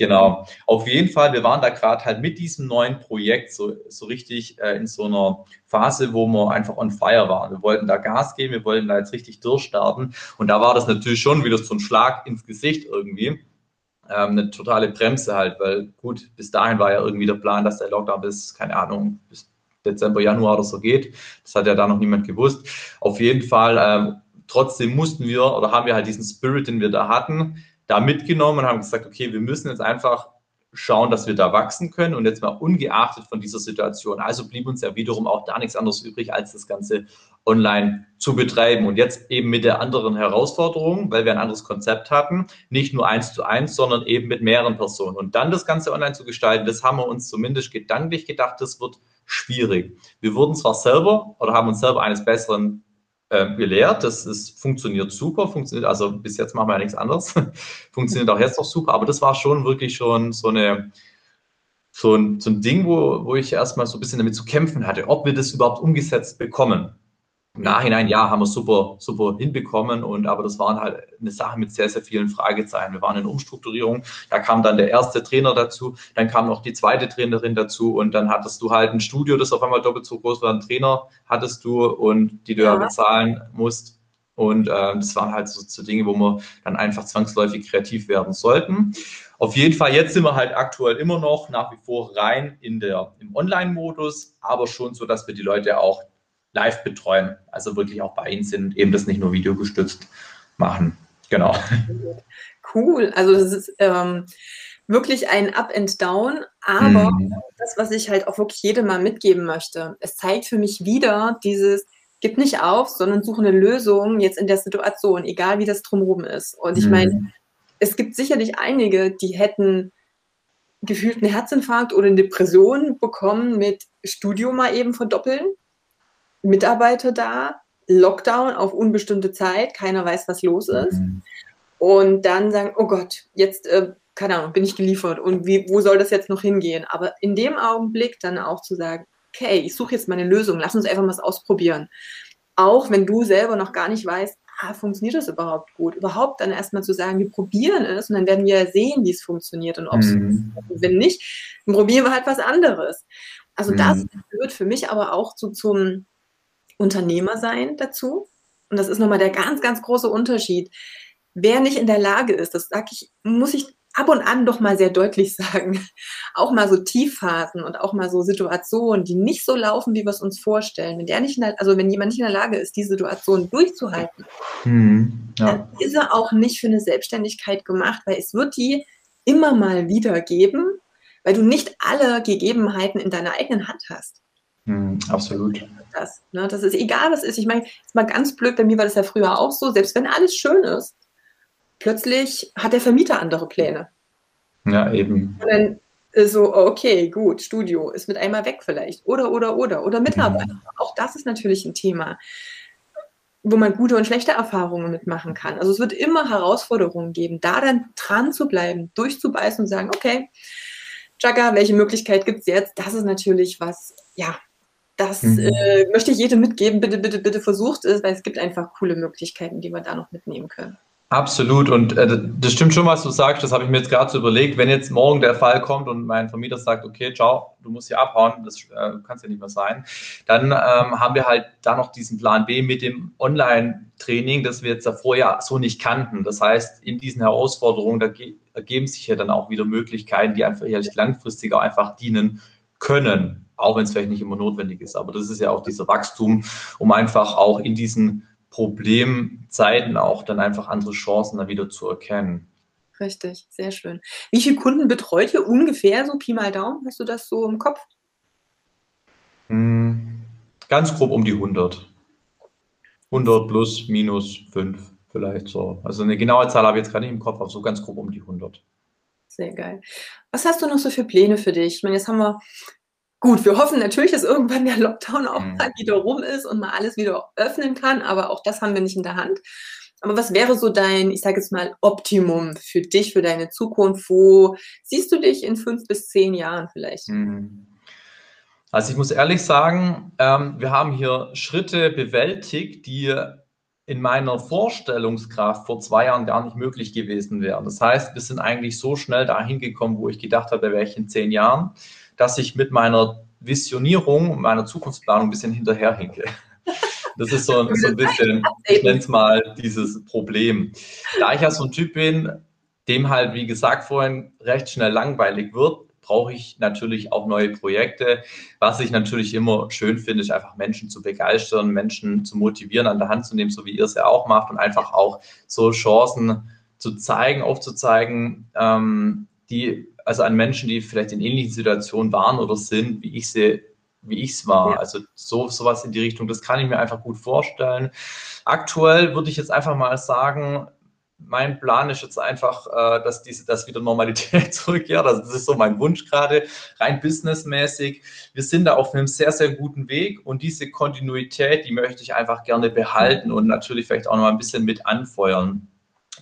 Genau. Auf jeden Fall, wir waren da gerade halt mit diesem neuen Projekt so, so richtig äh, in so einer Phase, wo wir einfach on fire waren. Wir wollten da Gas geben, wir wollten da jetzt richtig durchstarten. Und da war das natürlich schon wieder so ein Schlag ins Gesicht irgendwie. Ähm, eine totale Bremse halt, weil gut, bis dahin war ja irgendwie der Plan, dass der Lockdown bis, keine Ahnung, bis Dezember, Januar oder so geht. Das hat ja da noch niemand gewusst. Auf jeden Fall, ähm, trotzdem mussten wir oder haben wir halt diesen Spirit, den wir da hatten, da mitgenommen und haben gesagt, okay, wir müssen jetzt einfach schauen, dass wir da wachsen können und jetzt mal ungeachtet von dieser Situation. Also blieb uns ja wiederum auch da nichts anderes übrig, als das Ganze online zu betreiben. Und jetzt eben mit der anderen Herausforderung, weil wir ein anderes Konzept hatten, nicht nur eins zu eins, sondern eben mit mehreren Personen. Und dann das Ganze online zu gestalten, das haben wir uns zumindest gedanklich gedacht, das wird schwierig. Wir wurden zwar selber oder haben uns selber eines Besseren äh, gelehrt. Das ist, funktioniert super, funktioniert, also bis jetzt machen wir ja nichts anderes. funktioniert auch jetzt noch super, aber das war schon wirklich schon so eine, so ein, so ein Ding, wo, wo ich erstmal so ein bisschen damit zu kämpfen hatte, ob wir das überhaupt umgesetzt bekommen. Im Nachhinein, ja, haben wir super, super hinbekommen und aber das waren halt eine Sache mit sehr, sehr vielen Fragezeichen. Wir waren in Umstrukturierung, da kam dann der erste Trainer dazu, dann kam noch die zweite Trainerin dazu und dann hattest du halt ein Studio, das auf einmal doppelt so groß war, ein Trainer hattest du und die du ja, ja bezahlen musst. Und äh, das waren halt so, so Dinge, wo wir dann einfach zwangsläufig kreativ werden sollten. Auf jeden Fall, jetzt sind wir halt aktuell immer noch nach wie vor rein in der, im Online-Modus, aber schon so, dass wir die Leute auch live betreuen, also wirklich auch bei ihnen sind, eben das nicht nur videogestützt machen. Genau. Cool, also das ist ähm, wirklich ein Up and Down, aber mhm. das, was ich halt auch wirklich jedem mal mitgeben möchte, es zeigt für mich wieder dieses, gib nicht auf, sondern suche eine Lösung jetzt in der Situation, egal wie das drumherum ist. Und ich mhm. meine, es gibt sicherlich einige, die hätten gefühlt einen Herzinfarkt oder eine Depression bekommen mit Studio mal eben verdoppeln, Mitarbeiter da, Lockdown auf unbestimmte Zeit, keiner weiß, was los ist. Mhm. Und dann sagen, oh Gott, jetzt, äh, keine Ahnung, bin ich geliefert und wie, wo soll das jetzt noch hingehen? Aber in dem Augenblick dann auch zu sagen, okay, ich suche jetzt meine Lösung, lass uns einfach mal was ausprobieren. Auch wenn du selber noch gar nicht weißt, ah, funktioniert das überhaupt gut? Überhaupt dann erstmal zu sagen, wir probieren es und dann werden wir sehen, wie es funktioniert und ob es mhm. funktioniert. Wenn nicht, dann probieren wir halt was anderes. Also mhm. das gehört für mich aber auch so zum Unternehmersein dazu. Und das ist nochmal der ganz, ganz große Unterschied. Wer nicht in der Lage ist, das sage ich, muss ich ab und an doch mal sehr deutlich sagen, auch mal so Tiefphasen und auch mal so Situationen, die nicht so laufen, wie wir es uns vorstellen. Wenn der nicht, der, also wenn jemand nicht in der Lage ist, die Situation durchzuhalten, hm, ja. dann ist er auch nicht für eine Selbstständigkeit gemacht, weil es wird die immer mal wieder geben, weil du nicht alle Gegebenheiten in deiner eigenen Hand hast. Hm, absolut. Das, ne, das ist egal, was ist. Ich meine, ist mal ganz blöd, bei mir war das ja früher auch so, selbst wenn alles schön ist, plötzlich hat der Vermieter andere Pläne. Ja, eben. Und dann so, okay, gut, Studio ist mit einmal weg vielleicht. Oder, oder, oder. Oder Mitarbeiter. Mhm. Auch das ist natürlich ein Thema, wo man gute und schlechte Erfahrungen mitmachen kann. Also es wird immer Herausforderungen geben, da dann dran zu bleiben, durchzubeißen und sagen, okay, Jagger, welche Möglichkeit gibt es jetzt? Das ist natürlich was, ja, das mhm. äh, möchte ich jedem mitgeben. Bitte, bitte, bitte versucht es, weil es gibt einfach coole Möglichkeiten, die wir da noch mitnehmen können. Absolut. Und äh, das stimmt schon, was du sagst. Das habe ich mir jetzt gerade so überlegt. Wenn jetzt morgen der Fall kommt und mein Vermieter sagt, okay, ciao, du musst hier abhauen, das äh, kann es ja nicht mehr sein, dann ähm, haben wir halt da noch diesen Plan B mit dem Online-Training, das wir jetzt davor ja so nicht kannten. Das heißt, in diesen Herausforderungen, da ergeben sich ja dann auch wieder Möglichkeiten, die einfach ehrlich langfristiger einfach dienen können, auch wenn es vielleicht nicht immer notwendig ist. Aber das ist ja auch dieser Wachstum, um einfach auch in diesen Problemzeiten auch dann einfach andere Chancen dann wieder zu erkennen. Richtig, sehr schön. Wie viele Kunden betreut ihr ungefähr, so Pi mal Daumen? Hast du das so im Kopf? Hm, ganz grob um die 100. 100 plus, minus 5 vielleicht so. Also eine genaue Zahl habe ich jetzt gerade nicht im Kopf, aber so ganz grob um die 100. Sehr geil. Was hast du noch so für Pläne für dich? Ich meine, jetzt haben wir Gut, wir hoffen natürlich, dass irgendwann der Lockdown auch mhm. mal wieder rum ist und mal alles wieder öffnen kann, aber auch das haben wir nicht in der Hand. Aber was wäre so dein, ich sage jetzt mal, Optimum für dich, für deine Zukunft? Wo siehst du dich in fünf bis zehn Jahren vielleicht? Mhm. Also ich muss ehrlich sagen, ähm, wir haben hier Schritte bewältigt, die in meiner Vorstellungskraft vor zwei Jahren gar nicht möglich gewesen wären. Das heißt, wir sind eigentlich so schnell dahin gekommen, wo ich gedacht habe, wäre ich in zehn Jahren dass ich mit meiner Visionierung, meiner Zukunftsplanung ein bisschen hinterherhinke. Das ist so, so ein bisschen, ich nenne es mal dieses Problem. Da ich ja so ein Typ bin, dem halt, wie gesagt, vorhin recht schnell langweilig wird, brauche ich natürlich auch neue Projekte. Was ich natürlich immer schön finde, ist einfach Menschen zu begeistern, Menschen zu motivieren, an der Hand zu nehmen, so wie ihr es ja auch macht und einfach auch so Chancen zu zeigen, aufzuzeigen, ähm, die also an Menschen, die vielleicht in ähnlichen Situationen waren oder sind, wie ich sie wie ich es war. Ja. Also so sowas in die Richtung, das kann ich mir einfach gut vorstellen. Aktuell würde ich jetzt einfach mal sagen, mein Plan ist jetzt einfach, äh, dass diese, dass wieder Normalität zurückkehrt. Also das ist so mein Wunsch gerade, rein businessmäßig. Wir sind da auf einem sehr, sehr guten Weg und diese Kontinuität, die möchte ich einfach gerne behalten und natürlich vielleicht auch noch mal ein bisschen mit anfeuern.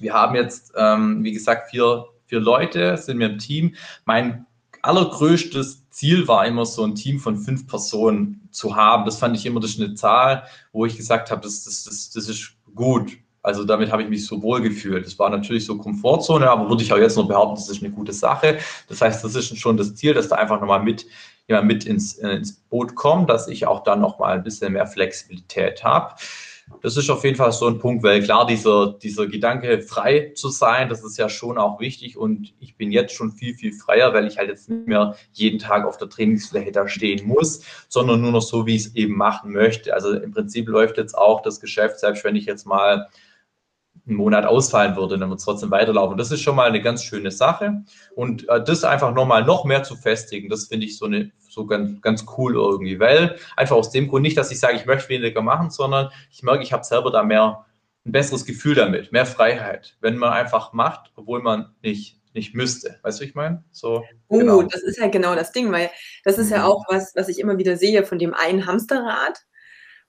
Wir haben jetzt, ähm, wie gesagt, vier vier Leute sind wir im Team. Mein allergrößtes Ziel war immer so ein Team von fünf Personen zu haben. Das fand ich immer das eine Zahl, wo ich gesagt habe, das, das, das, das ist gut. Also damit habe ich mich so wohl gefühlt. Das war natürlich so Komfortzone, aber würde ich auch jetzt noch behaupten, das ist eine gute Sache. Das heißt, das ist schon das Ziel, dass da einfach nochmal mit, ja, mit ins, ins Boot kommt, dass ich auch dann nochmal ein bisschen mehr Flexibilität habe. Das ist auf jeden Fall so ein Punkt, weil klar, dieser, dieser Gedanke, frei zu sein, das ist ja schon auch wichtig und ich bin jetzt schon viel, viel freier, weil ich halt jetzt nicht mehr jeden Tag auf der Trainingsfläche da stehen muss, sondern nur noch so, wie ich es eben machen möchte. Also im Prinzip läuft jetzt auch das Geschäft, selbst wenn ich jetzt mal einen Monat ausfallen würde, dann wird es trotzdem weiterlaufen. Das ist schon mal eine ganz schöne Sache. Und äh, das einfach nochmal noch mehr zu festigen, das finde ich so, eine, so ganz, ganz cool irgendwie. Weil einfach aus dem Grund nicht, dass ich sage, ich möchte weniger machen, sondern ich merke, ich habe selber da mehr ein besseres Gefühl damit, mehr Freiheit, wenn man einfach macht, obwohl man nicht nicht müsste. Weißt du, ich meine? So, oh, genau. das ist ja genau das Ding, weil das ist ja mhm. auch was, was ich immer wieder sehe von dem einen Hamsterrad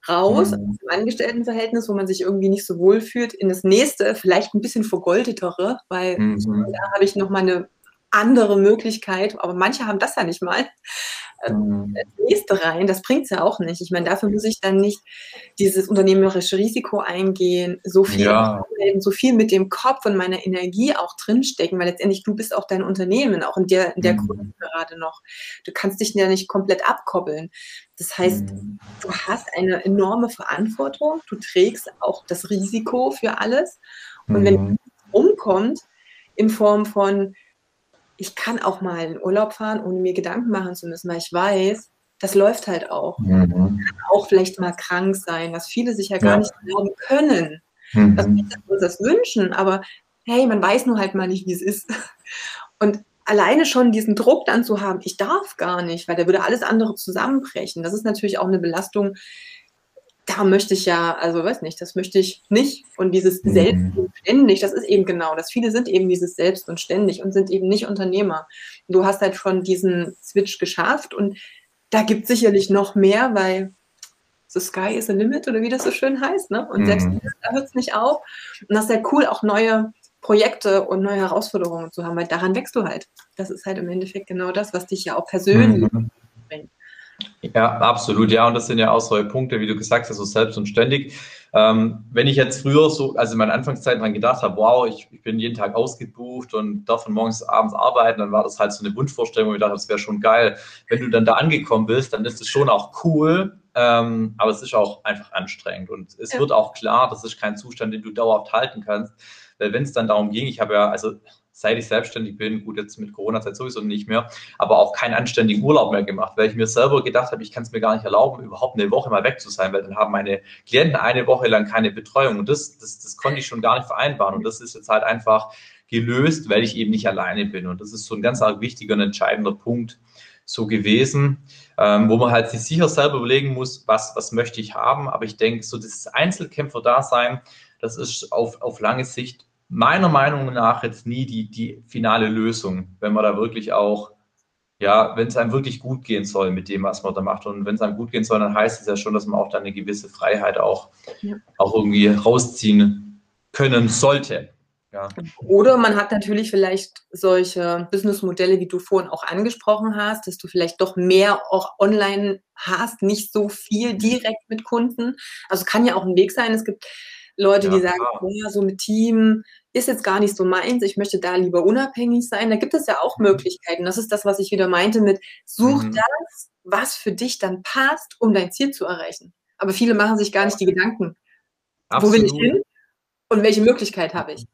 raus mhm. aus dem Angestelltenverhältnis, wo man sich irgendwie nicht so wohl fühlt, in das nächste, vielleicht ein bisschen vergoldetere, weil mhm. da habe ich nochmal eine andere Möglichkeit, aber manche haben das ja nicht mal. Ähm, das nächste rein, das bringt es ja auch nicht. Ich meine, dafür muss ich dann nicht dieses unternehmerische Risiko eingehen, so viel, ja. so viel mit dem Kopf und meiner Energie auch drinstecken, weil letztendlich du bist auch dein Unternehmen, auch in der, in der mhm. Kunde gerade noch. Du kannst dich ja nicht komplett abkoppeln. Das heißt, mhm. du hast eine enorme Verantwortung, du trägst auch das Risiko für alles. Und mhm. wenn es umkommt, in Form von, ich kann auch mal in Urlaub fahren, ohne mir Gedanken machen zu müssen, weil ich weiß, das läuft halt auch. Mhm. Kann auch vielleicht mal krank sein, was viele sich ja gar ja. nicht glauben können. Mhm. Dass wir uns das wünschen, aber hey, man weiß nur halt mal nicht, wie es ist. Und alleine schon diesen Druck dann zu haben, ich darf gar nicht, weil da würde alles andere zusammenbrechen. Das ist natürlich auch eine Belastung, da möchte ich ja, also weiß nicht, das möchte ich nicht. Und dieses mhm. Selbst und ständig, das ist eben genau das. Viele sind eben dieses Selbst und ständig und sind eben nicht Unternehmer. Du hast halt schon diesen Switch geschafft und da gibt es sicherlich noch mehr, weil the sky is a limit oder wie das so schön heißt. Ne? Und mhm. selbst da hört es nicht auf. Und das ist ja cool, auch neue Projekte und neue Herausforderungen zu haben, weil daran wächst du halt. Das ist halt im Endeffekt genau das, was dich ja auch persönlich mhm. bringt. Ja, absolut. Ja, und das sind ja auch solche Punkte, wie du gesagt hast, so selbst und ständig. Ähm, wenn ich jetzt früher so, also in meiner Anfangszeit dran gedacht habe, wow, ich, ich, bin jeden Tag ausgebucht und darf von morgens abends arbeiten, dann war das halt so eine Wunschvorstellung, wo ich dachte, das wäre schon geil. Wenn du dann da angekommen bist, dann ist es schon auch cool, ähm, aber es ist auch einfach anstrengend und es ja. wird auch klar, das ist kein Zustand, den du dauerhaft halten kannst. Weil wenn es dann darum ging, ich habe ja, also seit ich selbstständig bin, gut, jetzt mit Corona-Zeit sowieso nicht mehr, aber auch keinen anständigen Urlaub mehr gemacht, weil ich mir selber gedacht habe, ich kann es mir gar nicht erlauben, überhaupt eine Woche mal weg zu sein, weil dann haben meine Klienten eine Woche lang keine Betreuung. Und das, das, das konnte ich schon gar nicht vereinbaren. Und das ist jetzt halt einfach gelöst, weil ich eben nicht alleine bin. Und das ist so ein ganz wichtiger und entscheidender Punkt so gewesen, ähm, wo man halt sich sicher selber überlegen muss, was, was möchte ich haben, aber ich denke, so dieses Einzelkämpfer-Dasein, das ist auf, auf lange Sicht meiner Meinung nach jetzt nie die, die finale Lösung, wenn man da wirklich auch, ja, wenn es einem wirklich gut gehen soll mit dem, was man da macht. Und wenn es einem gut gehen soll, dann heißt es ja schon, dass man auch da eine gewisse Freiheit auch, ja. auch irgendwie rausziehen können sollte. Ja. Oder man hat natürlich vielleicht solche Businessmodelle, wie du vorhin auch angesprochen hast, dass du vielleicht doch mehr auch online hast, nicht so viel direkt mit Kunden. Also kann ja auch ein Weg sein. Es gibt Leute, ja, die sagen, ja, so mit Team ist jetzt gar nicht so meins, ich möchte da lieber unabhängig sein. Da gibt es ja auch mhm. Möglichkeiten. Das ist das, was ich wieder meinte mit, such mhm. das, was für dich dann passt, um dein Ziel zu erreichen. Aber viele machen sich gar nicht die Gedanken, Absolut. wo will ich hin und welche Möglichkeit habe ich.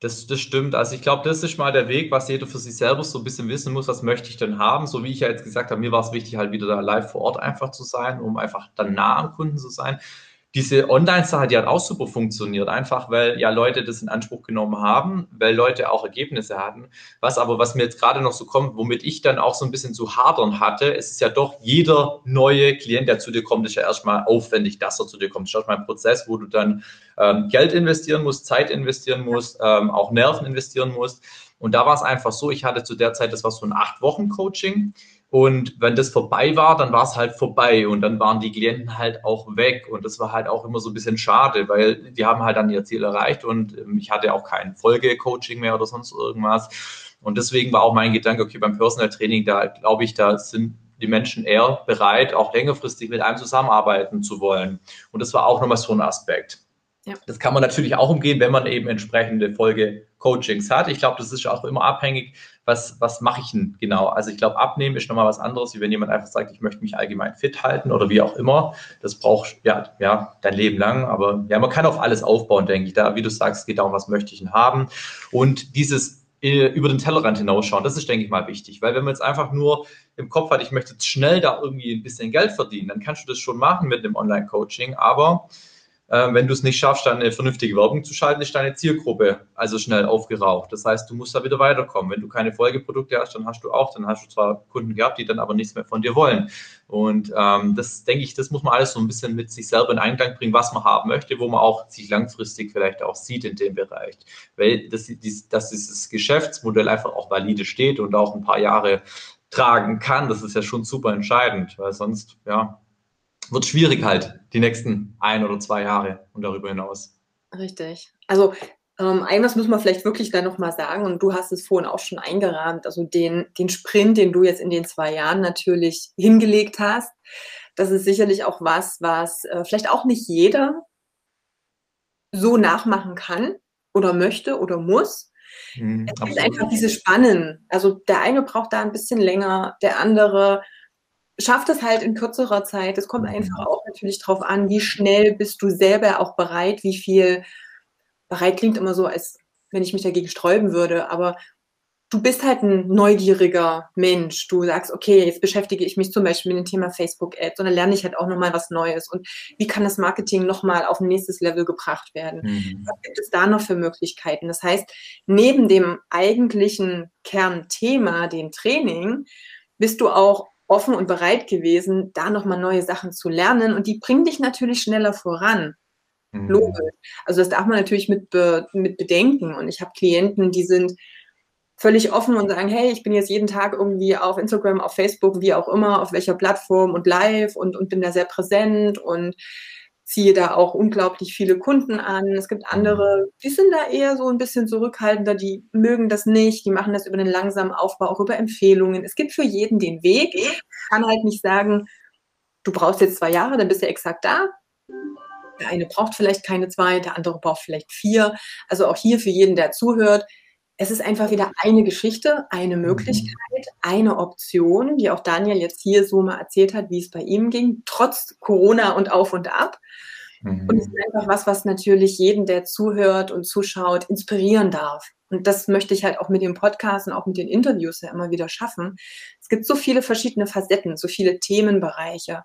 Das, das stimmt. Also ich glaube, das ist mal der Weg, was jeder für sich selber so ein bisschen wissen muss, was möchte ich denn haben. So wie ich ja jetzt gesagt habe, mir war es wichtig, halt wieder da live vor Ort einfach zu sein, um einfach dann nah am Kunden zu sein diese Online-Sache, die hat auch super funktioniert, einfach weil ja Leute das in Anspruch genommen haben, weil Leute auch Ergebnisse hatten. Was aber, was mir jetzt gerade noch so kommt, womit ich dann auch so ein bisschen zu hadern hatte, es ist ja doch jeder neue Klient, der zu dir kommt, ist ja erstmal aufwendig, dass er zu dir kommt. Das ist erstmal ein Prozess, wo du dann ähm, Geld investieren musst, Zeit investieren musst, ähm, auch Nerven investieren musst. Und da war es einfach so, ich hatte zu der Zeit, das war so ein acht Wochen Coaching. Und wenn das vorbei war, dann war es halt vorbei und dann waren die Klienten halt auch weg. Und das war halt auch immer so ein bisschen schade, weil die haben halt dann ihr Ziel erreicht und ähm, ich hatte auch kein Folge-Coaching mehr oder sonst irgendwas. Und deswegen war auch mein Gedanke, okay, beim Personal Training, da glaube ich, da sind die Menschen eher bereit, auch längerfristig mit einem zusammenarbeiten zu wollen. Und das war auch nochmal so ein Aspekt. Ja. Das kann man natürlich auch umgehen, wenn man eben entsprechende Folge-Coachings hat. Ich glaube, das ist auch immer abhängig, was, was mache ich denn genau? Also ich glaube, abnehmen ist nochmal was anderes, wie wenn jemand einfach sagt, ich möchte mich allgemein fit halten oder wie auch immer. Das braucht ja, ja dein Leben lang, aber ja, man kann auf alles aufbauen, denke ich. Da, wie du sagst, geht darum, was möchte ich denn haben. Und dieses äh, über den Tellerrand hinausschauen, das ist, denke ich mal, wichtig. Weil wenn man jetzt einfach nur im Kopf hat, ich möchte jetzt schnell da irgendwie ein bisschen Geld verdienen, dann kannst du das schon machen mit einem Online-Coaching, aber äh, wenn du es nicht schaffst, dann eine vernünftige Werbung zu schalten, ist deine Zielgruppe also schnell aufgeraucht. Das heißt, du musst da wieder weiterkommen. Wenn du keine Folgeprodukte hast, dann hast du auch, dann hast du zwar Kunden gehabt, die dann aber nichts mehr von dir wollen. Und ähm, das denke ich, das muss man alles so ein bisschen mit sich selber in Einklang bringen, was man haben möchte, wo man auch sich langfristig vielleicht auch sieht in dem Bereich. Weil das, dass dieses Geschäftsmodell einfach auch valide steht und auch ein paar Jahre tragen kann, das ist ja schon super entscheidend, weil sonst, ja, wird schwierig halt die nächsten ein oder zwei Jahre und darüber hinaus. Richtig. Also ähm, eines muss man vielleicht wirklich dann nochmal sagen, und du hast es vorhin auch schon eingerahmt, also den, den Sprint, den du jetzt in den zwei Jahren natürlich hingelegt hast, das ist sicherlich auch was, was äh, vielleicht auch nicht jeder so nachmachen kann oder möchte oder muss. Mhm, es gibt einfach diese Spannen. Also der eine braucht da ein bisschen länger, der andere schafft es halt in kürzerer Zeit. Es kommt einfach mhm. auch natürlich darauf an, wie schnell bist du selber auch bereit, wie viel bereit klingt immer so, als wenn ich mich dagegen sträuben würde, aber du bist halt ein neugieriger Mensch. Du sagst, okay, jetzt beschäftige ich mich zum Beispiel mit dem Thema Facebook-Ads und dann lerne ich halt auch nochmal was Neues. Und wie kann das Marketing nochmal auf ein nächstes Level gebracht werden? Mhm. Was gibt es da noch für Möglichkeiten? Das heißt, neben dem eigentlichen Kernthema, dem Training, bist du auch offen und bereit gewesen, da nochmal neue Sachen zu lernen. Und die bringen dich natürlich schneller voran. Mhm. Logisch. Also das darf man natürlich mit, be, mit bedenken. Und ich habe Klienten, die sind völlig offen und sagen, hey, ich bin jetzt jeden Tag irgendwie auf Instagram, auf Facebook, wie auch immer, auf welcher Plattform und live und, und bin da sehr präsent und ziehe da auch unglaublich viele Kunden an. Es gibt andere, die sind da eher so ein bisschen zurückhaltender, die mögen das nicht, die machen das über einen langsamen Aufbau, auch über Empfehlungen. Es gibt für jeden den Weg. Ich kann halt nicht sagen, du brauchst jetzt zwei Jahre, dann bist du exakt da. Der eine braucht vielleicht keine zwei, der andere braucht vielleicht vier. Also auch hier für jeden, der zuhört, es ist einfach wieder eine Geschichte, eine mhm. Möglichkeit, eine Option, die auch Daniel jetzt hier so mal erzählt hat, wie es bei ihm ging, trotz Corona und auf und ab. Mhm. Und es ist einfach was, was natürlich jeden, der zuhört und zuschaut, inspirieren darf. Und das möchte ich halt auch mit dem Podcast und auch mit den Interviews ja immer wieder schaffen. Es gibt so viele verschiedene Facetten, so viele Themenbereiche.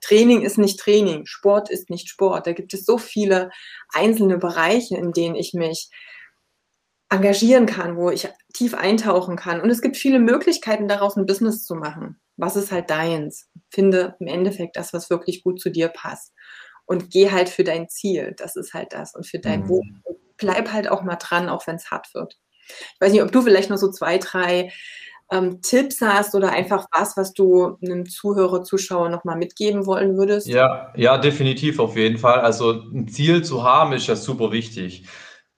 Training ist nicht Training, Sport ist nicht Sport. Da gibt es so viele einzelne Bereiche, in denen ich mich engagieren kann, wo ich tief eintauchen kann. Und es gibt viele Möglichkeiten, daraus ein Business zu machen. Was ist halt deins? Finde im Endeffekt das, was wirklich gut zu dir passt. Und geh halt für dein Ziel. Das ist halt das. Und für dein mhm. Wohl. Bleib halt auch mal dran, auch wenn es hart wird. Ich weiß nicht, ob du vielleicht noch so zwei, drei ähm, Tipps hast oder einfach was, was du einem Zuhörer, Zuschauer nochmal mitgeben wollen würdest? Ja, ja, definitiv auf jeden Fall. Also ein Ziel zu haben ist ja super wichtig.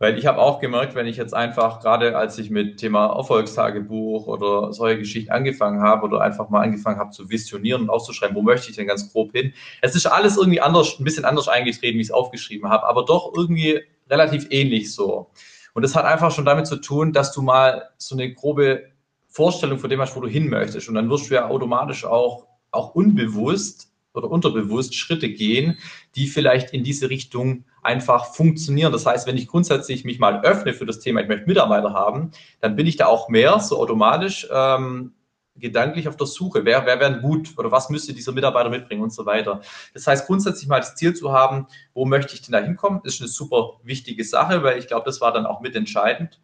Weil ich habe auch gemerkt, wenn ich jetzt einfach, gerade als ich mit Thema Erfolgstagebuch oder solche Geschichten angefangen habe oder einfach mal angefangen habe zu visionieren und auszuschreiben, wo möchte ich denn ganz grob hin? Es ist alles irgendwie anders, ein bisschen anders eingetreten, wie ich es aufgeschrieben habe, aber doch irgendwie relativ ähnlich so. Und das hat einfach schon damit zu tun, dass du mal so eine grobe Vorstellung von dem hast, wo du hin möchtest. Und dann wirst du ja automatisch auch, auch unbewusst oder unterbewusst Schritte gehen, die vielleicht in diese Richtung einfach funktionieren. Das heißt, wenn ich grundsätzlich mich mal öffne für das Thema, ich möchte Mitarbeiter haben, dann bin ich da auch mehr so automatisch ähm, gedanklich auf der Suche. Wer, wer wäre gut oder was müsste dieser Mitarbeiter mitbringen und so weiter. Das heißt, grundsätzlich mal das Ziel zu haben, wo möchte ich denn da hinkommen, ist eine super wichtige Sache, weil ich glaube, das war dann auch mitentscheidend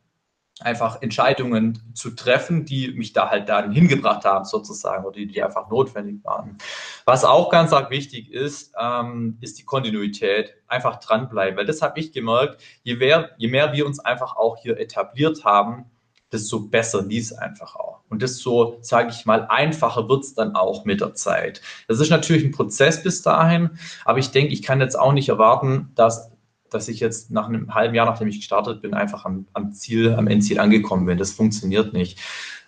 einfach Entscheidungen zu treffen, die mich da halt dann hingebracht haben, sozusagen, oder die, die einfach notwendig waren. Was auch ganz arg wichtig ist, ähm, ist die Kontinuität. Einfach dranbleiben, weil das habe ich gemerkt, je mehr, je mehr wir uns einfach auch hier etabliert haben, desto besser lief es einfach auch. Und desto, sage ich mal, einfacher wird es dann auch mit der Zeit. Das ist natürlich ein Prozess bis dahin, aber ich denke, ich kann jetzt auch nicht erwarten, dass dass ich jetzt nach einem halben Jahr, nachdem ich gestartet bin, einfach am, am Ziel, am Endziel angekommen bin. Das funktioniert nicht.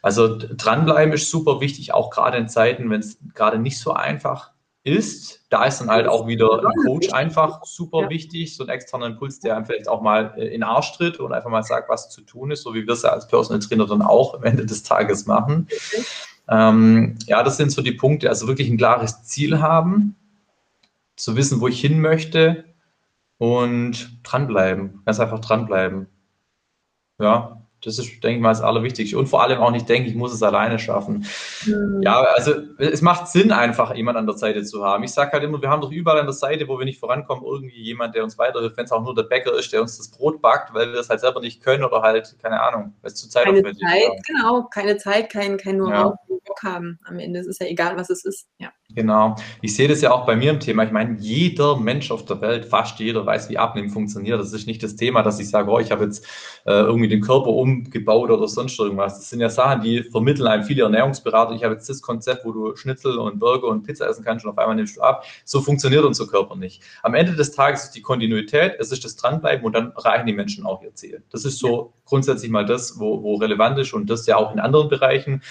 Also dranbleiben ist super wichtig, auch gerade in Zeiten, wenn es gerade nicht so einfach ist. Da ist dann halt auch wieder ein Coach einfach super wichtig, so ein externer Impuls, der einem vielleicht auch mal äh, in den Arsch tritt und einfach mal sagt, was zu tun ist, so wie wir es ja als Personal Trainer dann auch am Ende des Tages machen. Ähm, ja, das sind so die Punkte. Also wirklich ein klares Ziel haben, zu wissen, wo ich hin möchte, und dranbleiben. Ganz einfach dranbleiben. Ja, Das ist, denke ich mal, das Allerwichtigste. Und vor allem auch nicht denken, ich muss es alleine schaffen. Mhm. Ja, also es macht Sinn, einfach jemand an der Seite zu haben. Ich sage halt immer, wir haben doch überall an der Seite, wo wir nicht vorankommen, irgendwie jemand, der uns weiterhilft, wenn es auch nur der Bäcker ist, der uns das Brot backt, weil wir es halt selber nicht können oder halt, keine Ahnung, weil es zu Zeit Keine Zeit, genau, keine Zeit, kein, kein Know-how, ja. Bock haben. Am Ende ist es ja egal, was es ist. Ja. Genau. Ich sehe das ja auch bei mir im Thema. Ich meine, jeder Mensch auf der Welt, fast jeder weiß, wie Abnehmen funktioniert. Das ist nicht das Thema, dass ich sage, oh, ich habe jetzt äh, irgendwie den Körper umgebaut oder sonst irgendwas. Das sind ja Sachen, die vermitteln einem viele Ernährungsberater. Ich habe jetzt das Konzept, wo du Schnitzel und Burger und Pizza essen kannst und auf einmal nimmst du ab. So funktioniert unser Körper nicht. Am Ende des Tages ist die Kontinuität, es ist das Dranbleiben und dann erreichen die Menschen auch ihr Ziel. Das ist so grundsätzlich mal das, wo, wo relevant ist und das ja auch in anderen Bereichen.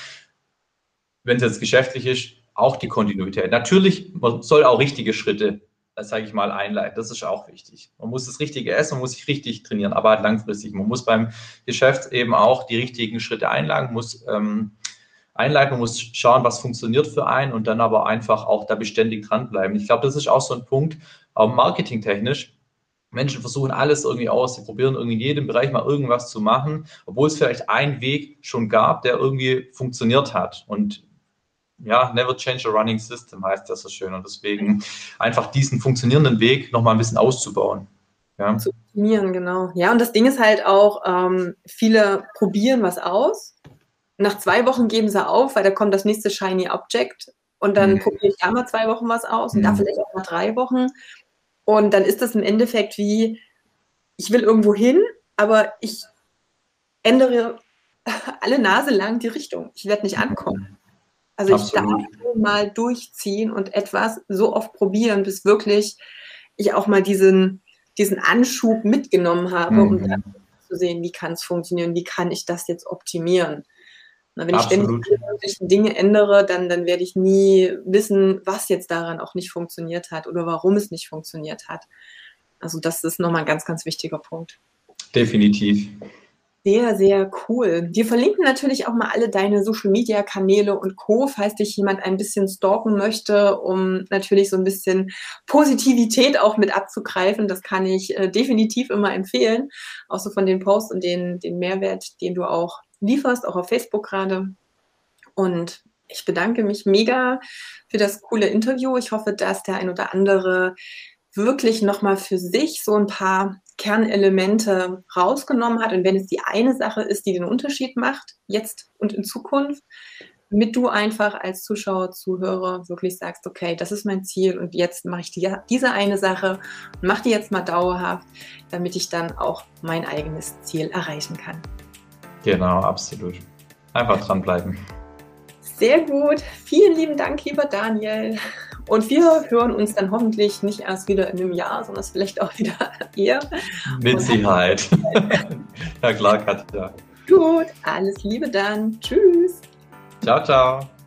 Wenn es jetzt geschäftlich ist, auch die Kontinuität. Natürlich, man soll auch richtige Schritte, sage ich mal, einleiten. Das ist auch wichtig. Man muss das Richtige essen, man muss sich richtig trainieren, aber halt langfristig. Man muss beim Geschäft eben auch die richtigen Schritte einleiten, muss ähm, einleiten, man muss schauen, was funktioniert für einen und dann aber einfach auch da beständig dranbleiben. Ich glaube, das ist auch so ein Punkt, auch marketingtechnisch. Menschen versuchen alles irgendwie aus, sie probieren irgendwie in jedem Bereich mal irgendwas zu machen, obwohl es vielleicht einen Weg schon gab, der irgendwie funktioniert hat. Und ja, never change a running system heißt das so schön. Und deswegen einfach diesen funktionierenden Weg nochmal ein bisschen auszubauen. Ja. Zu optimieren, genau. Ja, und das Ding ist halt auch, ähm, viele probieren was aus. Nach zwei Wochen geben sie auf, weil da kommt das nächste Shiny Object. Und dann mhm. probiere ich da mal zwei Wochen was aus und mhm. da vielleicht auch mal drei Wochen. Und dann ist das im Endeffekt wie, ich will irgendwo hin, aber ich ändere alle Nase lang die Richtung. Ich werde nicht ankommen. Also Absolut. ich darf mal durchziehen und etwas so oft probieren, bis wirklich ich auch mal diesen, diesen Anschub mitgenommen habe, mhm. um dann zu sehen, wie kann es funktionieren, wie kann ich das jetzt optimieren. Na, wenn Absolut. ich ständig Dinge ändere, dann, dann werde ich nie wissen, was jetzt daran auch nicht funktioniert hat oder warum es nicht funktioniert hat. Also das ist nochmal ein ganz, ganz wichtiger Punkt. Definitiv. Sehr, sehr cool. Wir verlinken natürlich auch mal alle deine Social Media Kanäle und Co., falls dich jemand ein bisschen stalken möchte, um natürlich so ein bisschen Positivität auch mit abzugreifen. Das kann ich äh, definitiv immer empfehlen. Auch so von den Posts und den, den Mehrwert, den du auch lieferst, auch auf Facebook gerade. Und ich bedanke mich mega für das coole Interview. Ich hoffe, dass der ein oder andere wirklich nochmal für sich so ein paar Kernelemente rausgenommen hat und wenn es die eine Sache ist, die den Unterschied macht, jetzt und in Zukunft, damit du einfach als Zuschauer, Zuhörer wirklich sagst, okay, das ist mein Ziel und jetzt mache ich die, diese eine Sache und mache die jetzt mal dauerhaft, damit ich dann auch mein eigenes Ziel erreichen kann. Genau, absolut. Einfach dranbleiben. Sehr gut. Vielen lieben Dank, lieber Daniel. Und wir hören uns dann hoffentlich nicht erst wieder in einem Jahr, sondern vielleicht auch wieder eher. Mit Sicherheit. ja klar, Katja. Gut, alles Liebe dann. Tschüss. Ciao, ciao.